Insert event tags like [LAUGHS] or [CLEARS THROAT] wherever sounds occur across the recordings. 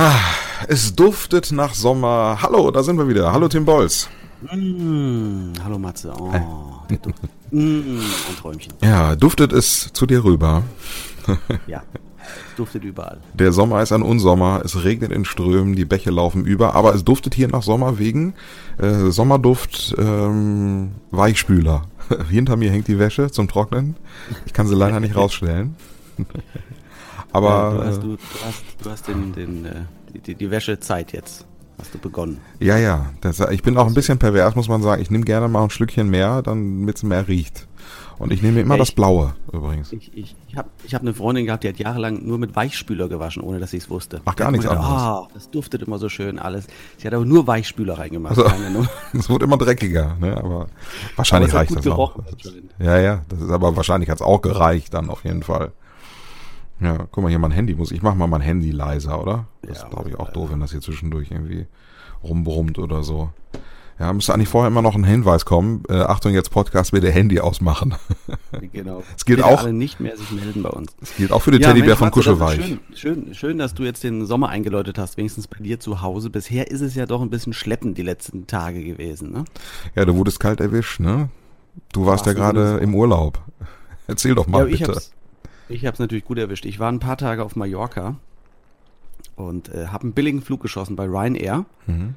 Ah, es duftet nach Sommer. Hallo, da sind wir wieder. Hallo Tim Bolz. Mm, hallo Matze. Oh, Duft. Mm, ein Träumchen. Ja, duftet es zu dir rüber. [LAUGHS] Ja, es duftet überall. Der Sommer ist ein Unsommer, es regnet in Strömen, die Bäche laufen über, aber es duftet hier nach Sommer wegen äh, Sommerduft ähm, Weichspüler. [LAUGHS] Hinter mir hängt die Wäsche zum Trocknen. Ich kann sie leider nicht [LAUGHS] rausstellen. Aber ja, du hast, äh, du, du hast, du hast den, den, äh, die, die, die Wäschezeit jetzt. Hast du begonnen. ja, ja, das, ich bin auch ein bisschen pervers, muss man sagen. Ich nehme gerne mal ein Schlückchen mehr, damit es mehr riecht. Und ich nehme immer Ja, das ich- Blaue übrigens. Ich, ich, ich habe ich hab eine Freundin gehabt, die hat jahrelang nur mit Weichspüler gewaschen, ohne dass sie es wusste. Ach, gar hat nichts gedacht, anderes. Ah, das duftet immer so schön alles. Sie hat aber nur Weichspüler reingemacht. Also- [LAUGHS] Es wird immer dreckiger, ne? aber wahrscheinlich Aber es reicht hat das anscheinend. Ja, ja, das ist aber wahrscheinlich hat's auch gereicht dann auf jeden Fall. Ja, guck mal hier, mein Handy muss, ich mach mal mein Handy leiser, oder? Das Ja, ist glaube ich auch doof, wenn das hier zwischendurch irgendwie rumbrummt oder so. Ja, müsste eigentlich vorher immer noch ein Hinweis kommen. Äh, Achtung, jetzt Podcast bitte Handy ausmachen. [LAUGHS] Genau. Es gilt auch- alle nicht mehr sich melden bei uns. Das gilt auch für den Teddybär Mensch, von Kuschelweich. Schön, schön, schön, dass du jetzt den Sommer eingeläutet hast, wenigstens bei dir zu Hause. Bisher ist es ja doch ein bisschen schleppend die letzten Tage gewesen. Ne? Ja, du wurdest kalt erwischt, ne? Du warst ja Wahrsten Sinne gerade im Urlaub. [LAUGHS] Erzähl doch mal ja, bitte. Ich hab's natürlich gut erwischt. Ich war ein paar Tage auf Mallorca und äh, habe einen billigen Flug geschossen bei Ryanair. Mhm.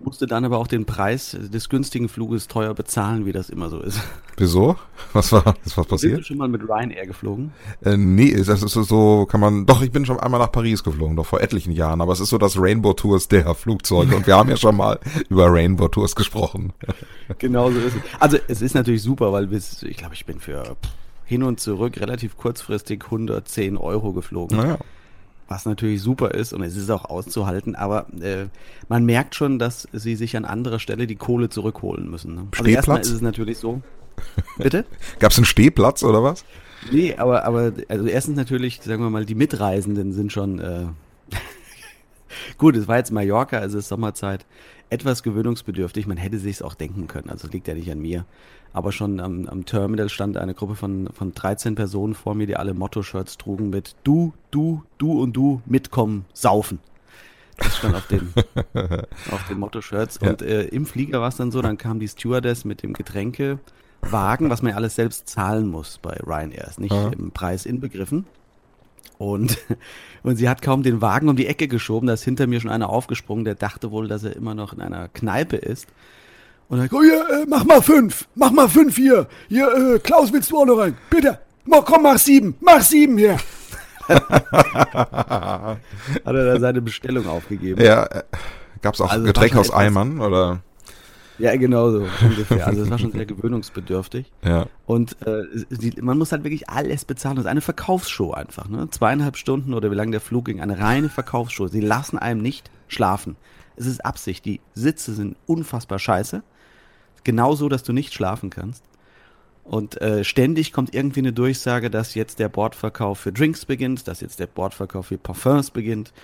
Musste dann aber auch den Preis des günstigen Fluges teuer bezahlen, wie das immer so ist. Wieso? Was war, ist was Bist du passiert? schon mal mit Ryanair geflogen? Äh, nee, das ist so, kann man, doch, ich bin schon einmal nach Paris geflogen, doch vor etlichen Jahren, aber es ist so das Rainbow Tours der [LAUGHS] Flugzeuge und wir haben ja schon mal über Rainbow Tours gesprochen. Genau so ist es. Also es ist natürlich super, weil bis, ich glaube, ich bin für hin und zurück relativ kurzfristig 110 Euro geflogen. Naja, Was natürlich super ist und es ist auch auszuhalten, aber äh, man merkt schon, dass sie sich an anderer Stelle die Kohle zurückholen müssen. Ne? Also erstmal ist es natürlich so. Bitte? [LAUGHS] gab's einen Stehplatz oder was? Nee, aber, aber also erstens natürlich, sagen wir mal, die Mitreisenden sind schon äh, [LAUGHS] gut, es war jetzt Mallorca, es ist Sommerzeit, etwas gewöhnungsbedürftig. Man hätte sich auch denken können, also es liegt ja nicht an mir. Aber schon am, am Terminal stand eine Gruppe von, von 13 Personen vor mir, die alle Motto-Shirts trugen mit Du, du, du und du mitkommen, saufen. Das stand auf den, [LAUGHS] auf den Motto-Shirts. Ja. Und äh, im Flieger war es dann so, dann kam die Stewardess mit dem Getränkewagen, was man ja alles selbst zahlen muss bei Ryanair, ist nicht Aha. im Preis inbegriffen. Und, [LAUGHS] und sie hat kaum den Wagen um die Ecke geschoben, da ist hinter mir schon einer aufgesprungen, der dachte wohl, dass er immer noch in einer Kneipe ist. Und dann, oh ja, äh, mach mal fünf, mach mal fünf hier. Hier, äh, Klaus, willst du auch noch rein? Bitte, Mo, komm, mach sieben, mach sieben hier. [LAUGHS] Hat er da seine Bestellung aufgegeben. Ja, äh, gab's auch Also Getränke war aus Eimern oder? Ja, genau so ungefähr. Also es war schon sehr gewöhnungsbedürftig. Ja. Und äh, die, man muss halt wirklich alles bezahlen. Das ist eine Verkaufsshow einfach. Ne? Zweieinhalb Stunden oder wie lange der Flug ging, eine reine Verkaufsshow. Sie lassen einem nicht schlafen. Es ist Absicht. Die Sitze sind unfassbar scheiße. Genauso, dass du nicht schlafen kannst. Und äh, ständig kommt irgendwie eine Durchsage, dass jetzt der Bordverkauf für Drinks beginnt, dass jetzt der Bordverkauf für Parfums beginnt,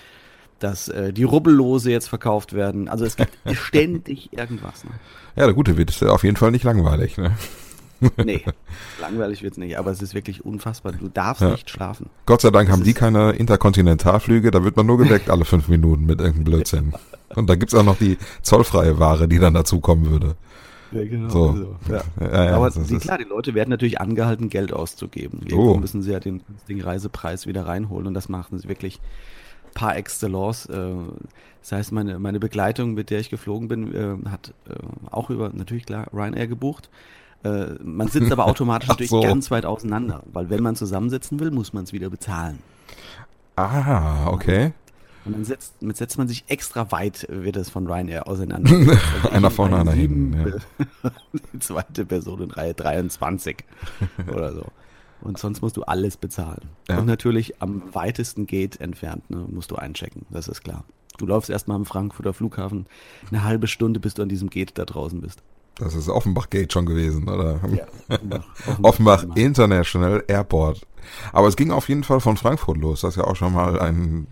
dass äh, die Rubbellose jetzt verkauft werden. Also es gibt [LAUGHS] ständig irgendwas. Ne? Ja, der gute wird auf jeden Fall nicht langweilig, ne? Nee, langweilig wird's nicht, aber es ist wirklich unfassbar. Du darfst Ja. nicht schlafen. Gott sei Dank Das haben die keine Interkontinentalflüge, da wird man nur geweckt alle fünf Minuten mit irgendeinem [LAUGHS] Blödsinn. Und da gibt's auch noch die zollfreie Ware, die dann dazukommen würde. Ja, genau. So. Ja. Ja, ja, aber die, klar, die Leute werden natürlich angehalten, Geld auszugeben. Irgendwo Oh. müssen sie ja den günstigen Reisepreis wieder reinholen und das machen sie wirklich par excellence. Äh, Das heißt, meine, meine Begleitung, mit der ich geflogen bin, äh, hat äh, auch über, natürlich klar, Ryanair gebucht. Man sitzt aber [LAUGHS] automatisch natürlich so. ganz weit auseinander, weil wenn man zusammensitzen will, muss man es wieder bezahlen. Ah, okay. Und dann setzt, mit setzt man sich extra weit, äh, wird es von Ryanair auseinander. [LAUGHS] Also Einer vorne, in einer hinten, sieben, [LAUGHS] Die zweite Person in Reihe 23 oder so. Und sonst musst du alles bezahlen. Ja. Und natürlich am weitesten Gate entfernt ne, musst du einchecken, das ist klar. Du läufst erstmal am Frankfurter Flughafen eine halbe Stunde, bis du an diesem Gate da draußen bist. Das ist Offenbach Gate schon gewesen, oder? [LAUGHS] Offenbach, Offenbach International Airport. Aber es ging auf jeden Fall von Frankfurt los. Das ist ja auch schon mal ein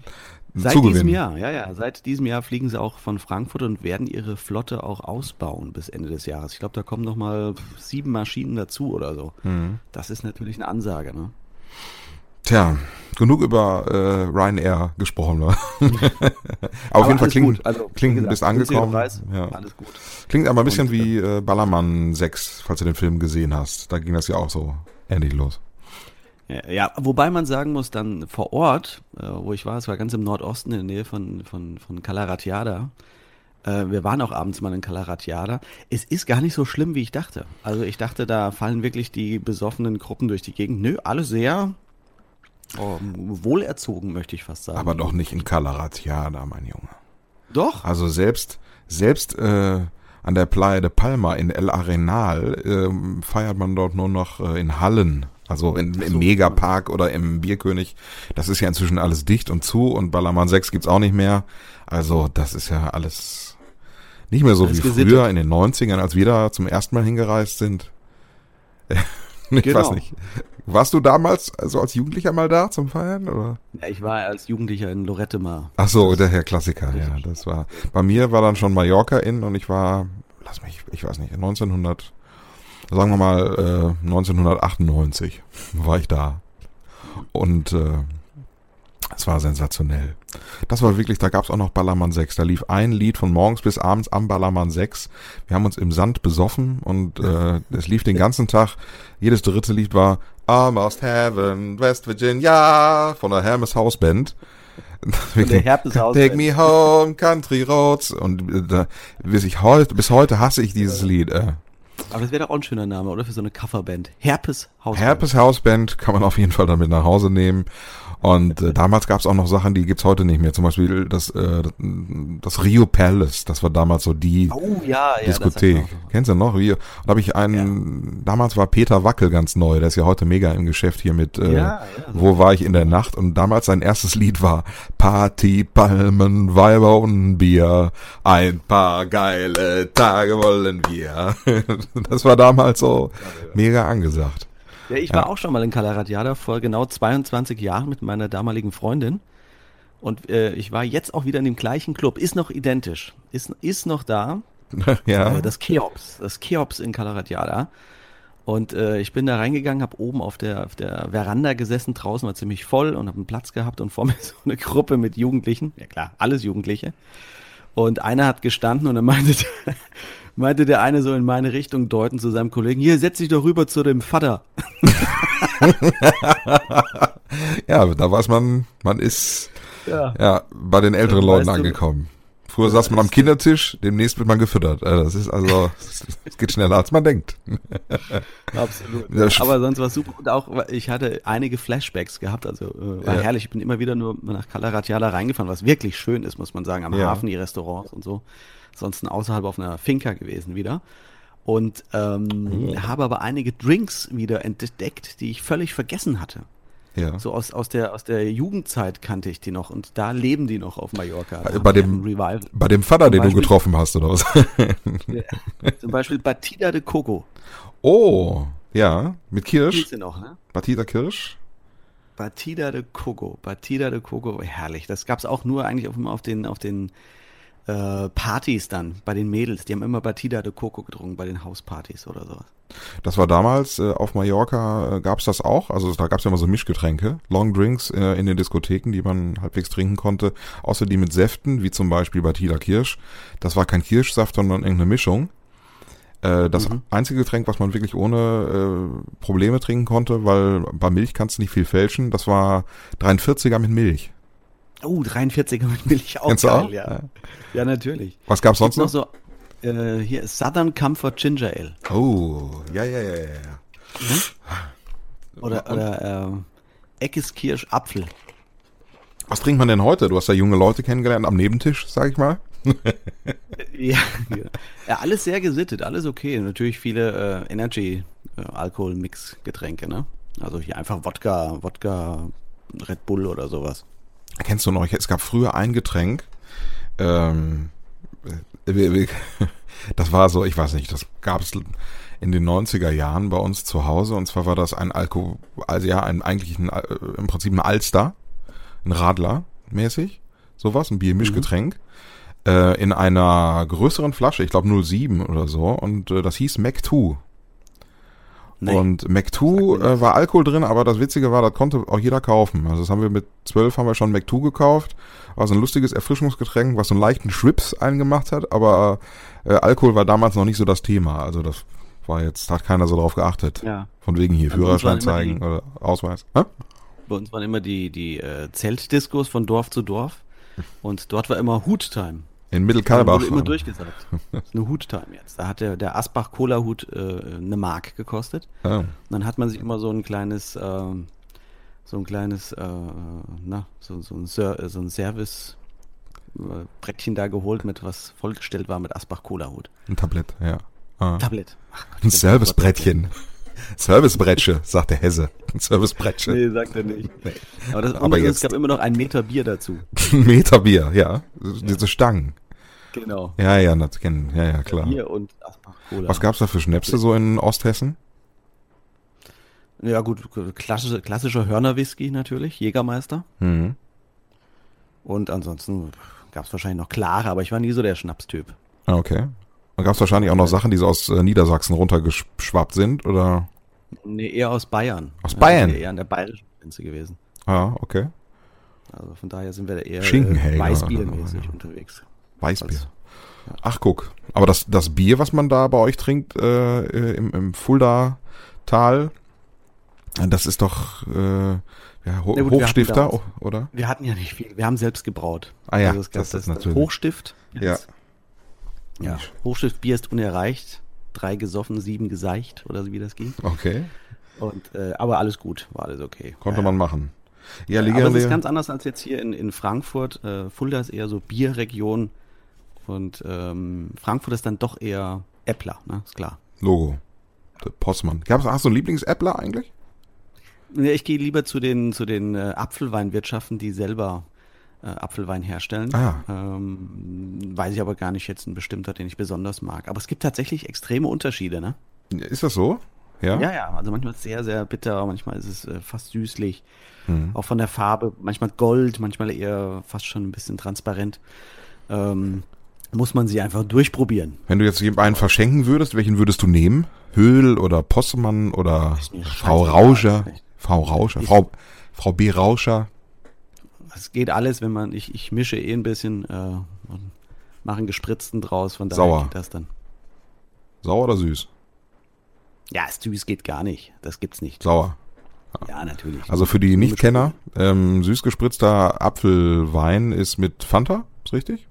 Seit diesem Jahr, ja, ja. Seit diesem Jahr fliegen sie auch von Frankfurt und werden ihre Flotte auch ausbauen bis Ende des Jahres. Ich glaube, da kommen noch mal sieben Maschinen dazu oder so. Mhm. Das ist natürlich eine Ansage, ne? Tja, genug über äh, Ryanair gesprochen. Ne? aber [LAUGHS] auf jeden Fall klingt, Also, klingt bisschen günstiger angekommen. Preis, Ja. Alles gut. Klingt aber ein bisschen Und, wie äh, Ballermann 6, falls du den Film gesehen hast. Da ging das ja auch so ähnlich los. Ja, wobei man sagen muss, dann vor Ort, äh, wo ich war, es war ganz im Nordosten in der Nähe von, von, von Calaratiada. Äh, wir waren auch abends mal in Calaratiada. Es ist gar nicht so schlimm, wie ich dachte. Also ich dachte, da fallen wirklich die besoffenen Gruppen durch die Gegend. Nö, alle sehr oh, wohlerzogen, möchte ich fast sagen. Aber doch nicht in Calaratiada, mein Junge. Doch. Also selbst, selbst äh, an der Playa de Palma in El Arenal ähm, feiert man dort nur noch äh, in Hallen. Also in, im so. Megapark oder im Bierkönig. Das ist ja inzwischen alles dicht und zu und Ballermann 6 gibt's auch nicht mehr. Also das ist ja alles nicht mehr so wie gesittet. früher in den 90ern, als wir da zum ersten Mal hingereist sind. [LAUGHS] ich Genau. weiß nicht. Warst du damals, also als Jugendlicher mal da zum Feiern? Oder? Ja, ich war als Jugendlicher in Lorette mal. Ach so, der Herr Klassiker, ja, das war, bei mir war dann schon Mallorca in und ich war, lass mich, ich weiß nicht, 1900, sagen wir mal, äh, 1998 war ich da. Und, äh, es war sensationell. Das war wirklich, da gab's auch noch Ballermann 6. Da lief ein Lied von morgens bis abends am Ballermann 6. Wir haben uns im Sand besoffen und äh, es lief den ganzen Tag. Jedes dritte Lied war Almost Heaven, West Virginia von der Hermes House Band. der Herpes House Take me home, Country Roads. Und äh, bis, ich heute, bis heute hasse ich dieses Lied. Äh. Aber das wäre doch auch ein schöner Name, oder? Für so eine Coverband. Herpes Haus. Herpes House Band kann man auf jeden Fall damit nach Hause nehmen. Und äh, damals gab es auch noch Sachen, die gibt's heute nicht mehr. Zum Beispiel das, äh, das Rio Palace. Das war damals so die Oh ja, ja. Diskothek. Kennst du noch? Rio. Da habe ich einen, damals war Peter Wackel ganz neu. Der ist ja heute mega im Geschäft hier mit äh, Ja, ja. Wo war ich in der Nacht? Und damals sein erstes Lied war Party, Palmen, Weiber und Bier. Ein paar geile Tage wollen wir. [LAUGHS] Das war damals so mega angesagt. Ja, ich war auch schon mal in Calaratiada vor genau 22 Jahren mit meiner damaligen Freundin. Und äh, ich war jetzt auch wieder in dem gleichen Club. Ist noch identisch. Ist, ist noch da. [LAUGHS] ja. Äh, das Cheops. Das Cheops in Calaratiada. Und äh, ich bin da reingegangen, habe oben auf der, auf der Veranda gesessen, draußen war ziemlich voll und habe einen Platz gehabt und vor [LAUGHS] mir so eine Gruppe mit Jugendlichen. Ja klar, alles Jugendliche. Und einer hat gestanden und dann meinte, [LAUGHS] meinte der eine so in meine Richtung deuten zu seinem Kollegen, hier, setz dich doch rüber zu dem Vater. [LAUGHS] ja, da weiß man, man ist Ja. ja bei den älteren Leuten weißt du- angekommen. Früher saß man am Kindertisch, demnächst wird man gefüttert. Äh, Das ist also, [LAUGHS] es geht schneller als man denkt. [LAUGHS] Absolut. Aber sonst war es super. Und auch, ich hatte einige Flashbacks gehabt. Also äh, war Ja. herrlich. Ich bin immer wieder nur nach Calaratiada reingefahren, was wirklich schön ist, muss man sagen. Am Ja. Hafen, die Restaurants und so. Ansonsten außerhalb auf einer Finca gewesen wieder. Und ähm, habe aber einige Drinks wieder entdeckt, die ich völlig vergessen hatte. Ja. So aus, aus, der, aus der Jugendzeit kannte ich die noch und da leben die noch auf Mallorca. Da bei dem- Revival. Bei dem Vater, den du Beispiel- getroffen hast, oder was? Zum Beispiel Batida de Coco. Oh, ja, mit Kirsch. Noch, ne? Batida Kirsch. Batida de Coco. Batida de Coco, herrlich. Das gab's auch nur eigentlich auf, auf den, auf den äh, Partys dann, bei den Mädels. Die haben immer Batida de Coco getrunken, bei den Hauspartys oder sowas. Das war damals äh, auf Mallorca, äh, gab's das auch. Also da gab's ja immer so Mischgetränke, Long Drinks äh, in den Diskotheken, die man halbwegs trinken konnte. Außer die mit Säften, wie zum Beispiel Batida Kirsch. Das war kein Kirschsaft, sondern irgendeine Mischung. Äh, das Mhm. einzige Getränk, was man wirklich ohne äh, Probleme trinken konnte, weil bei Milch kannst du nicht viel fälschen, das war 43er mit Milch. Oh, 43er mit Milch, auch Kennst geil, auch? ja. Ja, natürlich. Was gab's sonst Gibt's noch? noch so, äh, hier ist Southern Comfort Ginger Ale. Oh, ja, ja, ja, ja. ja. Oder, oder äh, Eckes Kirsch Apfel. Was trinkt man denn heute? Du hast ja junge Leute kennengelernt am Nebentisch, sag ich mal. Ja, [LAUGHS] ja. ja, alles sehr gesittet, alles okay. Natürlich viele äh, Energy, äh, Alkohol-Mix-Getränke, ne? Also hier einfach Wodka, Wodka, Red Bull oder sowas. Kennst du noch? Es gab früher ein Getränk. Ähm, äh, [LAUGHS] das war so, ich weiß nicht, das gab es in den 90er Jahren bei uns zu Hause. Und zwar war das ein Alkohol, also ja, ein eigentlich ein, äh, im Prinzip ein Alster, ein Radler mäßig, sowas, ein Biermischgetränk. Äh, in einer größeren Flasche, ich glaube 07 oder so, und äh, das hieß Mac 2. Nee. Und Mac2 äh, war Alkohol drin, aber das Witzige war, das konnte auch jeder kaufen. Also das haben wir mit zwölf haben wir schon Mac2 gekauft. War so ein lustiges Erfrischungsgetränk, was so einen leichten Schwips eingemacht hat, aber äh, Alkohol war damals noch nicht so das Thema. Also das war jetzt, hat keiner so drauf geachtet. Ja. Von wegen hier Also Führerschein immer die- zeigen oder Ausweis. Hä? Bei uns waren immer die, die äh, Zeltdiskos von Dorf zu Dorf. [LAUGHS] Und dort war immer Huttime. In Mittelkalbach. wurde immer durchgesagt. Das [LAUGHS] ist eine Huttime jetzt. Da hat der, der Asbach Cola Hut äh, eine Mark gekostet. Ja. Und dann hat man sich immer so ein kleines, ähm, so ein kleines, äh, na, so, so ein, Ser äh, so ein Service äh, Brettchen da geholt, mit was vollgestellt war mit Asbach Cola Hut. Ein Tablett, ja. Ah. Tablet. Ach Gott, Ein Servicebrettchen. [LAUGHS] Servicebrettsche, sagt der Hesse. Ein Servicebrettsche. Nee, sagt er nicht. Aber, das, Aber und es jetzt- gab immer noch ein Meter Bier dazu. [LAUGHS] Ein Meter Bier, ja. Diese Stangen. Genau. Ja, ja, das kennen. Ja, ja, klar. Bier und Asbach Cola. Was gab's da für Schnäpse so in Osthessen? Ja gut, klassische, klassischer Hörner-Whisky natürlich, Jägermeister. Mhm. Und ansonsten gab es wahrscheinlich noch klare, aber ich war nie so der Schnapstyp. Ah, okay. Da gab's wahrscheinlich auch noch Sachen, die so aus äh, Niedersachsen runtergeschwappt sind, oder? Nee, eher aus Bayern. Aus Bayern? Ja, eher an der bayerischen Grenze gewesen. Ah, okay. Also von daher sind wir da eher äh, Weißbiermäßig unterwegs. Weißbier. Also, Ach, guck. Aber das, das Bier, was man da bei euch trinkt, äh, äh, im, im Fulda-Tal, äh, das ist doch äh, ja, Ho Ja, gut, wir Hochstifter, o- oder? Wir hatten ja nicht viel. Wir haben selbst gebraut. Ah ja, also gab das das, ist das natürlich- Hochstift. Ja. ja. Hochstiftbier ist unerreicht. Drei gesoffen, sieben geseicht oder so wie das ging. Okay. Und, äh, aber alles gut, war alles okay. Konnte Ja, man machen. Ja, Ja, aber es ist ganz anders als jetzt hier in, in Frankfurt. Äh, Fulda ist eher so Bierregion und ähm, Frankfurt ist dann doch eher Äppler, ne? Ist klar. Logo. Der Postmann. Gab's hast du einen Lieblingsäppler eigentlich? Nee, Ich gehe lieber zu den, zu den äh, Apfelweinwirtschaften, die selber äh, Apfelwein herstellen. Ah. Ähm, weiß ich aber gar nicht jetzt ein bestimmter, den ich besonders mag. Aber es gibt tatsächlich extreme Unterschiede, ne? Ist das so? Ja. Ja, ja. Also manchmal ist es sehr, sehr bitter, manchmal ist es äh, fast süßlich. Mhm. Auch von der Farbe, manchmal Gold, manchmal eher fast schon ein bisschen transparent. Ähm, muss man sie einfach durchprobieren. Wenn du jetzt jemanden verschenken würdest, welchen würdest du nehmen? Höhl oder Postmann oder Frau. Rauscher? Frau Rauscher, Frau, Frau B. Rauscher. Es geht alles, wenn man, ich, ich mische eh ein bisschen äh, und mache einen gespritzten draus, von daher Sauer. geht das dann. Sauer oder süß? Ja, süß geht gar nicht. Das gibt's nicht. Sauer. Ja, natürlich. Also für die Nichtkenner, ähm, süß gespritzter Apfelwein ist mit Fanta, ist richtig?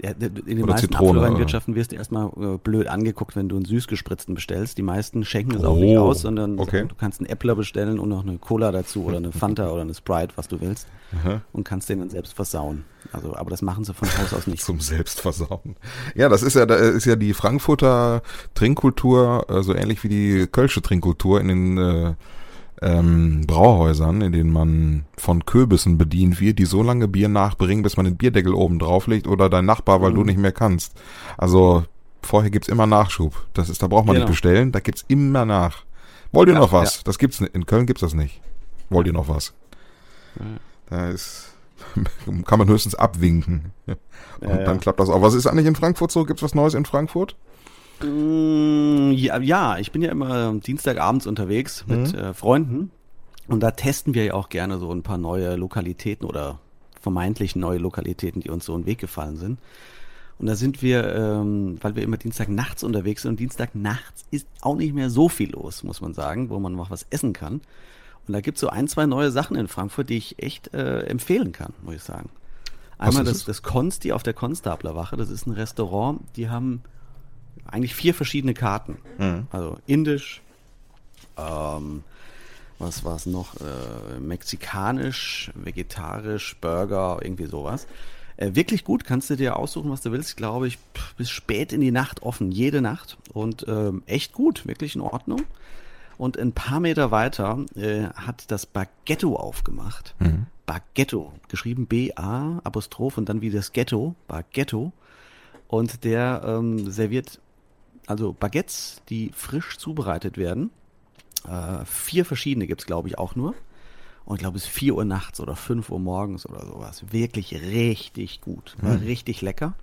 Ja, in den meisten Apfelweinwirtschaften wirst du erstmal äh, blöd angeguckt, wenn du einen süßgespritzten bestellst. Die meisten schenken es auch Oh, nicht aus, sondern okay. sagen, du kannst einen Äppler bestellen und noch eine Cola dazu oder eine Fanta oder eine Sprite, was du willst. Aha. Und kannst den dann selbst versauen. Also, aber das machen sie von Haus aus nicht. Zum Selbstversauen. Ja, das ist ja, da ist ja die Frankfurter Trinkkultur, äh, so ähnlich wie die Kölsche Trinkkultur in den äh, ähm, Brauhäusern, in denen man von Köbissen bedient wird, die so lange Bier nachbringen, bis man den Bierdeckel oben drauflegt oder dein Nachbar, weil Mhm. du nicht mehr kannst. Also vorher gibt's immer Nachschub. Das ist, da braucht man Genau. nicht bestellen, da gibt's immer nach. Wollt ihr Ja, noch was? Das gibt's nicht. In Köln gibt's das nicht. Wollt ihr noch was? Ja. Da ist [LAUGHS] kann man höchstens abwinken. Und Ja, ja. dann klappt das auch. Was ist eigentlich in Frankfurt so? Gibt's was Neues in Frankfurt? Mm, Ja, ja, ich bin ja immer Dienstagabends unterwegs mit Mhm. äh, Freunden und da testen wir ja auch gerne so ein paar neue Lokalitäten oder vermeintlich neue Lokalitäten, die uns so in den Weg gefallen sind. Und da sind wir, ähm, weil wir immer Dienstag nachts unterwegs sind und Dienstag nachts ist auch nicht mehr so viel los, muss man sagen, wo man noch was essen kann. Und da gibt's so ein, zwei neue Sachen in Frankfurt, die ich echt äh, empfehlen kann, muss ich sagen. Einmal das, es? das Konsti auf der Konstablerwache, das ist ein Restaurant, die haben eigentlich vier verschiedene Karten. Mhm. Also indisch, ähm, was war es noch? Äh, mexikanisch, vegetarisch, Burger, irgendwie sowas. Äh, wirklich gut, kannst du dir aussuchen, was du willst, glaube ich, bis spät in die Nacht offen, jede Nacht. Und ähm, echt gut, wirklich in Ordnung. Und ein paar Meter weiter äh, hat das Baguetto aufgemacht. Mhm. Baguetto, geschrieben B-A, Apostroph und dann wie das Ghetto, Baguetto. Und der ähm, serviert also Baguettes, die frisch zubereitet werden. Äh, vier verschiedene gibt's glaube ich, auch nur. Und ich glaube, es ist 4 Uhr nachts oder 5 Uhr morgens oder sowas. Wirklich richtig gut. War richtig lecker.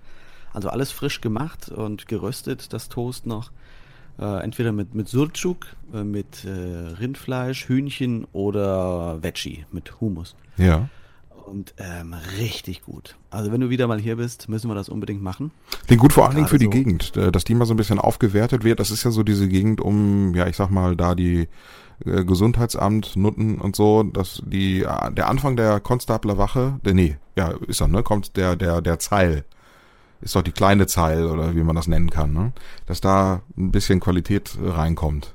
Also alles frisch gemacht und geröstet, das Toast noch. Äh, entweder mit, mit Surtschuk, äh, mit äh, Rindfleisch, Hühnchen oder Veggie mit Hummus. Ja. Und ähm, richtig gut. Also wenn du wieder mal hier bist, müssen wir das unbedingt machen. Klingt gut vor allen Dingen für die so. Gegend, äh, dass die mal so ein bisschen aufgewertet wird. Das ist ja so diese Gegend um, ja, ich sag mal, da die äh, Gesundheitsamt, Nutten und so, dass die, äh, der Anfang der Konstabler Wache, der, nee, ja, ist er, ne, kommt der, der, der Zeil. Ist doch die kleine Zeil oder wie man das nennen kann, ne? Dass da ein bisschen Qualität äh, reinkommt.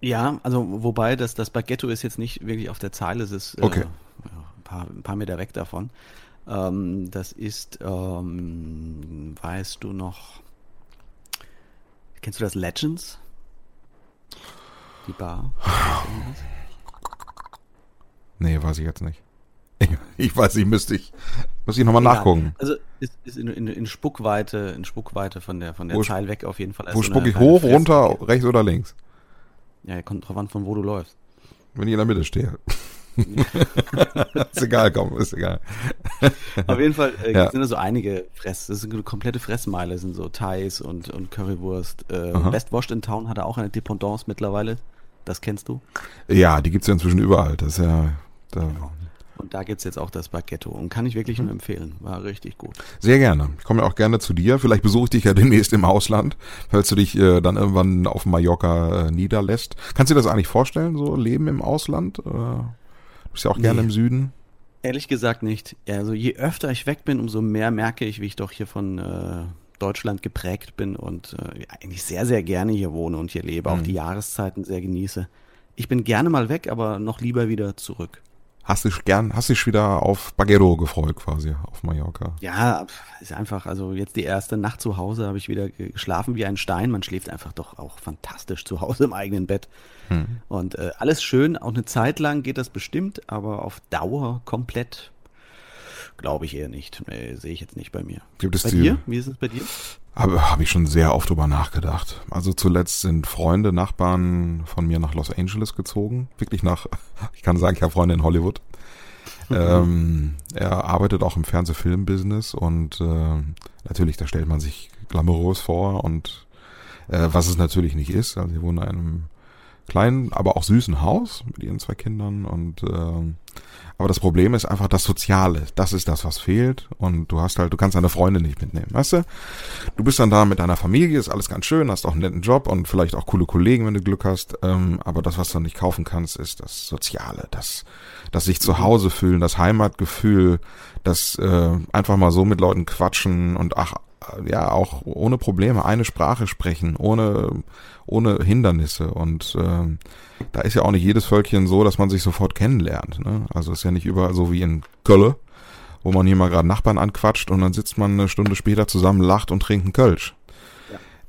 Ja, also wobei das, das Baguetto ist jetzt nicht wirklich auf der Zeile, es ist äh, Okay. ja, ein, paar, ein paar Meter weg davon. Ähm, das ist, ähm, weißt du noch, kennst du das Legends? Die Bar? Nee, weiß ich jetzt nicht. Ich, ich weiß nicht, müsste ich, müsste ich nochmal Egal. nachgucken. Also ist, ist in, in, in Spuckweite, in Spuckweite von der von der Wo- Zeil weg auf jeden Fall. Wo Also spuck eine ich hoch, Fresse- runter, rechts oder links? Ja, kommt drauf an, von wo du läufst. Wenn ich in der Mitte stehe. [LAUGHS] ist egal, komm, ist egal. Auf jeden Fall äh, Ja. sind da so einige Fress, das ist eine komplette Fressmeile, sind so Thais und, und Currywurst. Äh. Best Washed in Town hat er auch eine Dependance mittlerweile. Das kennst du. Ja, die gibt's ja inzwischen überall. Das ist ja da, Und da gibt's jetzt auch das Baguetto. Und kann ich wirklich nur empfehlen. War richtig gut. sehr gerne. Ich komme ja auch gerne zu dir. Vielleicht besuche ich dich ja demnächst im Ausland, falls du dich äh, dann irgendwann auf Mallorca äh, niederlässt. Kannst du dir das eigentlich vorstellen, so Leben im Ausland? Du bist ja auch gerne Nee. im Süden. Ehrlich gesagt nicht. Also je öfter ich weg bin, umso mehr merke ich, wie ich doch hier von äh, Deutschland geprägt bin und äh, eigentlich sehr, sehr gerne hier wohne und hier lebe. Auch Mhm. die Jahreszeiten sehr genieße. Ich bin gerne mal weg, aber noch lieber wieder zurück. Hast dich gern, hast dich wieder auf Baguero gefreut quasi auf Mallorca. Ja, ist einfach, also jetzt die erste Nacht zu Hause habe ich wieder ge- geschlafen wie ein Stein. Man schläft einfach doch auch fantastisch zu Hause im eigenen Bett. Hm. Und äh, alles schön, auch eine Zeit lang geht das bestimmt, aber auf Dauer komplett glaube ich eher nicht. Nee, sehe ich jetzt nicht bei mir. Gibt es Bei die, dir? Wie ist es bei dir? Habe hab ich schon sehr oft drüber nachgedacht. Also zuletzt sind Freunde, Nachbarn von mir nach Los Angeles gezogen. Wirklich nach, [LAUGHS] ich kann sagen, ich habe Freunde in Hollywood. ähm, er arbeitet auch im Fernsehfilmbusiness und äh, natürlich, da stellt man sich glamourös vor und äh, was es natürlich nicht ist. Also sie wohnen in einem kleinen, aber auch süßen Haus mit ihren zwei Kindern und ähm, aber das Problem ist einfach das Soziale. Das ist das, was fehlt. Und du hast halt, du kannst deine Freunde nicht mitnehmen, weißt du? Du bist dann da mit deiner Familie, ist alles ganz schön, hast auch einen netten Job und vielleicht auch coole Kollegen, wenn du Glück hast. Ähm, aber das, was du nicht kaufen kannst, ist das Soziale, das, das sich zu Hause fühlen, das Heimatgefühl, das äh, einfach mal so mit Leuten quatschen und ach, äh, ja, auch ohne Probleme eine Sprache sprechen, ohne, ohne Hindernisse. Und ähm, da ist ja auch nicht jedes Völkchen so, dass man sich sofort kennenlernt. Ne? Also ist ja nicht überall so wie in Kölle, wo man hier mal gerade Nachbarn anquatscht und dann sitzt man eine Stunde später zusammen, lacht und trinkt einen Kölsch.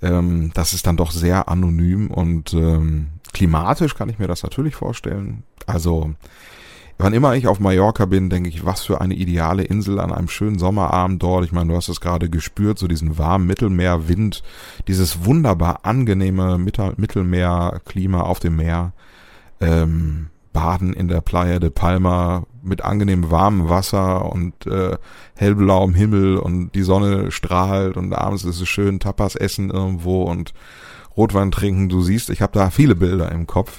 Ähm, das ist dann doch sehr anonym und ähm, klimatisch kann ich mir das natürlich vorstellen. Also wann immer ich auf Mallorca bin, denke ich, was für eine ideale Insel an einem schönen Sommerabend dort. Ich meine, du hast es gerade gespürt, so diesen warmen Mittelmeerwind, dieses wunderbar angenehme Mittel Mittelmeerklima auf dem Meer. Ähm, Baden in der Playa de Palma mit angenehm warmem Wasser und äh, hellblauem Himmel und die Sonne strahlt und abends ist es schön Tapas essen irgendwo und Rotwein trinken. Du siehst, ich habe da viele Bilder im Kopf.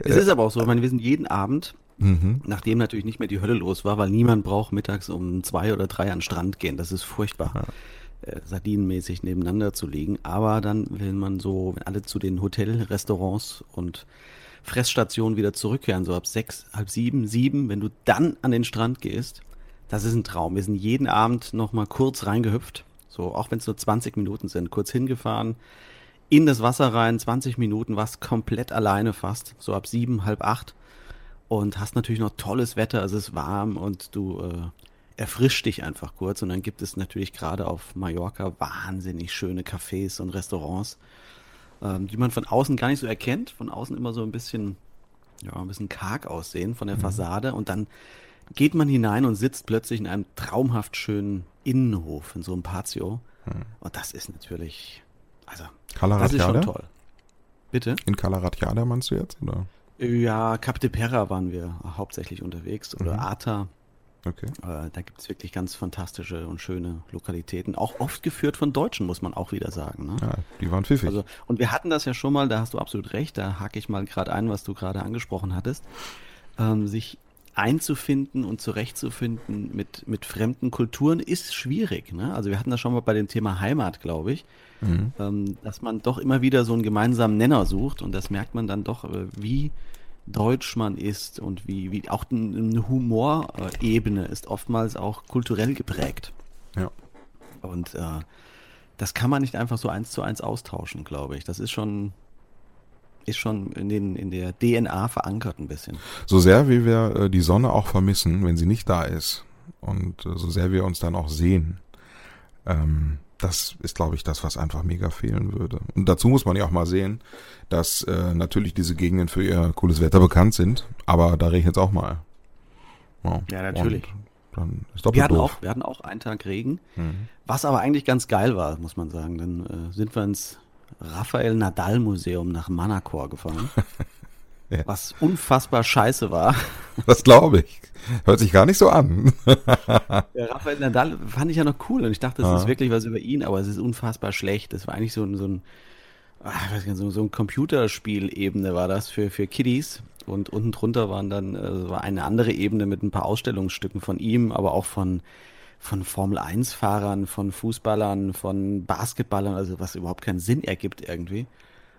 Es ist aber auch so, ich meine, wir sind jeden Abend, Mhm. nachdem natürlich nicht mehr die Hölle los war, weil niemand braucht mittags um zwei oder drei an den Strand gehen. Das ist furchtbar. Äh, Sardinenmäßig nebeneinander zu liegen. Aber dann, wenn man so, wenn alle zu den Hotelrestaurants und Fressstationen wieder zurückkehren, so ab sechs, halb sieben, sieben, wenn du dann an den Strand gehst, das ist ein Traum. Wir sind jeden Abend noch mal kurz reingehüpft, so auch wenn es nur 20 Minuten sind, kurz hingefahren, in das Wasser rein, 20 Minuten, warst komplett alleine fast, so ab sieben, halb acht. Und hast natürlich noch tolles Wetter, es ist warm und du äh, erfrischt dich einfach kurz. Und dann gibt es natürlich gerade auf Mallorca wahnsinnig schöne Cafés und Restaurants, ähm, die man von außen gar nicht so erkennt, von außen immer so ein bisschen, ja, ein bisschen karg aussehen von der Fassade. Und dann geht man hinein und sitzt plötzlich in einem traumhaft schönen Innenhof, in so einem Patio. Und das ist natürlich, also, das ist schon toll. Bitte? In Calaratiada meinst du jetzt? Oder? Ja, Cap de Perra waren wir hauptsächlich unterwegs oder Mhm. Arta. Okay. Äh, da gibt es wirklich ganz fantastische und schöne Lokalitäten. Auch oft geführt von Deutschen, muss man auch wieder sagen. Ne? Ja, die waren pfiffig. Also, und wir hatten das ja schon mal, da hast du absolut recht, da hake ich mal gerade ein, was du gerade angesprochen hattest. Ähm, sich einzufinden und zurechtzufinden mit, mit fremden Kulturen ist schwierig. Ne? Also wir hatten das schon mal bei dem Thema Heimat, glaube ich, mhm. ähm, dass man doch immer wieder so einen gemeinsamen Nenner sucht und das merkt man dann doch, äh, wie deutsch man ist und wie, wie auch eine Humorebene ist oftmals auch kulturell geprägt. Ja. Und äh, das kann man nicht einfach so eins zu eins austauschen, glaube ich. Das ist schon, ist schon in, den, in der DNA verankert ein bisschen. So sehr wie wir äh, die Sonne auch vermissen, wenn sie nicht da ist. Und äh, so sehr wir uns dann auch sehen. Ähm, das ist, glaube ich, das, was einfach mega fehlen würde. Und dazu muss man ja auch mal sehen, dass äh, natürlich diese Gegenden für ihr cooles Wetter bekannt sind, aber da regnet es auch mal. Wow. Ja, natürlich. Und dann ist doppelt wir, hatten doof. Auch, wir hatten auch einen Tag Regen, mhm. was aber eigentlich ganz geil war, muss man sagen. Dann äh, sind wir ins Rafael Nadal Museum nach Manacor gefahren. [LAUGHS] ja. Was unfassbar scheiße war. [LAUGHS] Das glaube ich. Hört sich gar nicht so an. [LAUGHS] ja, Rafael Nadal fand ich ja noch cool und ich dachte, das ja. ist wirklich was über ihn, aber es ist unfassbar schlecht. Das war eigentlich so ein, so ein, ach, nicht, so, so ein Computerspielebene war das für, für Kiddies. Und unten drunter waren dann äh, war eine andere Ebene mit ein paar Ausstellungsstücken von ihm, aber auch von von Formel 1 Fahrern, von Fußballern, von Basketballern, also was überhaupt keinen Sinn ergibt irgendwie.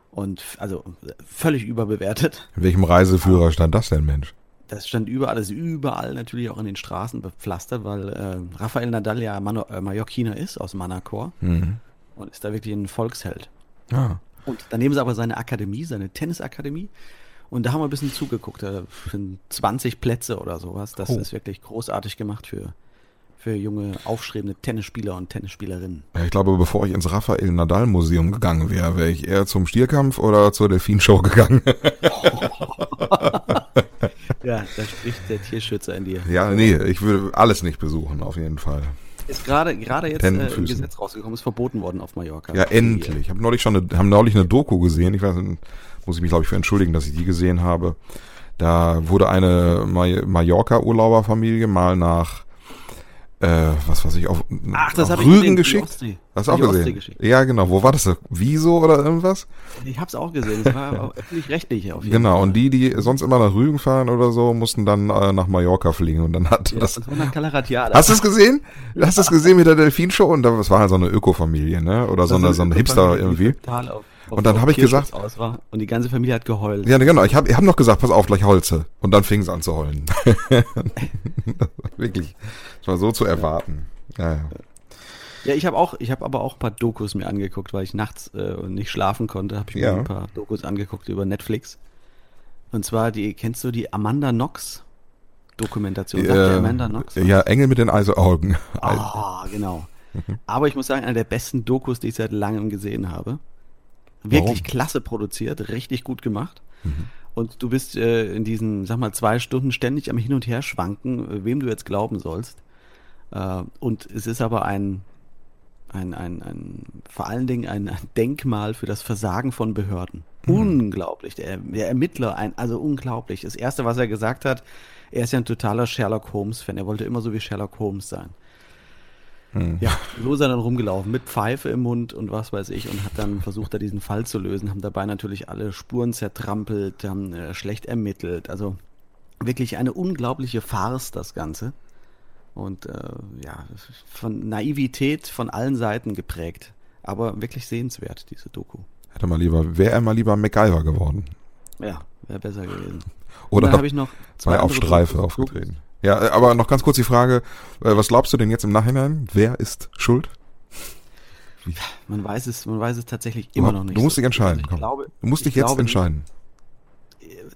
Und also völlig überbewertet. In welchem Reiseführer stand das denn, Mensch? Das stand überall, das ist überall natürlich auch in den Straßen bepflastert, weil äh, Rafael Nadal ja Mano äh, Mallorquiner ist aus Manacor mhm. und ist da wirklich ein Volksheld. Ah. Und daneben ist aber seine Akademie, seine Tennisakademie. Und da haben wir ein bisschen zugeguckt. Da sind 20 Plätze oder sowas. Das oh. ist wirklich großartig gemacht für, für junge, aufstrebende Tennisspieler und Tennisspielerinnen. Ich glaube, bevor ich ins Raphael Nadal Museum gegangen wäre, wäre ich eher zum Stierkampf oder zur Delfinshow gegangen. [LAUGHS] ja, da spricht der Tierschützer in dir. Ja, nee, ich würde alles nicht besuchen, auf jeden Fall. Ist gerade gerade jetzt äh, ein Gesetz rausgekommen, ist verboten worden auf Mallorca. Ja, endlich. Ich habe neulich schon eine, haben neulich eine Doku gesehen. Ich weiß, muss ich mich glaube ich für entschuldigen, dass ich die gesehen habe. Da wurde eine Mallorca-Urlauberfamilie mal nach äh, was weiß ich, auf Ach, das auf Rügen geschickt. Hast du auch gesehen? Ja, genau. Wo war das? Wieso oder irgendwas? Ich hab's auch gesehen. Das war öffentlich-rechtlich auf jeden Genau, Fall. und die, die sonst immer nach Rügen fahren oder so, mussten dann äh, nach Mallorca fliegen und dann hat ja, das. Hast du es gesehen? Hast du es gesehen mit der Delfinshow? Und das war halt so eine Öko-Familie, ne? Oder so eine, so ein Hipster irgendwie. Total auf und dann habe ich gesagt. und die ganze Familie hat geheult. Ja, genau. Ich habe ich hab noch gesagt, pass auf, gleich Holze. Und dann fing es an zu heulen. [LAUGHS] Wirklich. Das war so zu erwarten. Ja, ja. Ja, ich habe auch, ich habe aber auch ein paar Dokus mir angeguckt, weil ich nachts äh, nicht schlafen konnte, habe ich ja. mir ein paar Dokus angeguckt über Netflix. Und zwar die, kennst du die Amanda Knox Dokumentation? Äh, Amanda Knox? Ja, Engel mit den Eiseaugen. Ah, genau. [LAUGHS] Aber ich muss sagen, eine der besten Dokus, die ich seit langem gesehen habe. Wirklich Warum? klasse produziert, richtig gut gemacht. Mhm. Und du bist äh, in diesen, sag mal, zwei Stunden ständig am Hin und Her schwanken, äh, wem du jetzt glauben sollst. Äh, und es ist aber ein, ein, ein, ein, vor allen Dingen ein Denkmal für das Versagen von Behörden. Mhm. Unglaublich. Der, der Ermittler, ein, also unglaublich. Das erste, was er gesagt hat, er ist ja ein totaler Sherlock Holmes-Fan. Er wollte immer so wie Sherlock Holmes sein. Hm. Ja, so ist er dann rumgelaufen mit Pfeife im Mund und was weiß ich und hat dann versucht, da diesen Fall zu lösen, haben dabei natürlich alle Spuren zertrampelt, haben äh, schlecht ermittelt. Also wirklich eine unglaubliche Farce, das Ganze. Und äh, ja, von Naivität von allen Seiten geprägt. Aber wirklich sehenswert, diese Doku. Hätte mal lieber, wäre er mal lieber MacGyver geworden. Ja, wäre besser gewesen. Oder habe ich noch zwei auf Streife aufgetreten. Ja, aber noch ganz kurz die Frage, äh, was glaubst du denn jetzt im Nachhinein? Wer ist schuld? Man weiß es, man weiß es tatsächlich immer noch nicht. Du musst dich entscheiden. Also glaube, du musst dich jetzt glaube, entscheiden.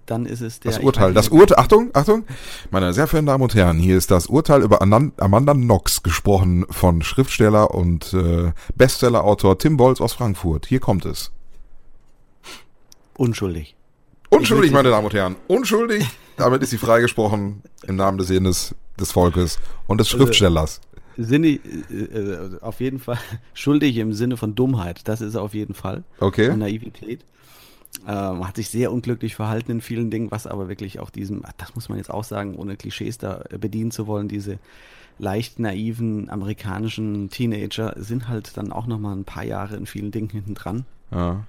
Dann ist es der. Das Urteil. Das Urteil. Achtung, Achtung. Meine sehr verehrten Damen und Herren, hier ist das Urteil über Amanda Knox gesprochen von Schriftsteller und äh, Bestsellerautor Tim Bolz aus Frankfurt. Hier kommt es. Unschuldig. Unschuldig, meine Damen und Herren. Unschuldig. Damit ist sie freigesprochen im Namen des Sinnes des Volkes und des also, Schriftstellers. Also, Sinne, äh, auf jeden Fall [LAUGHS] schuldig im Sinne von Dummheit. Das ist auf jeden Fall. Okay. Und Naivität. Ähm, hat sich sehr unglücklich verhalten in vielen Dingen, was aber wirklich auch diesem, das muss man jetzt auch sagen, ohne Klischees da bedienen zu wollen, diese leicht naiven amerikanischen Teenager sind halt dann auch noch mal ein paar Jahre in vielen Dingen hinten dran. Ja.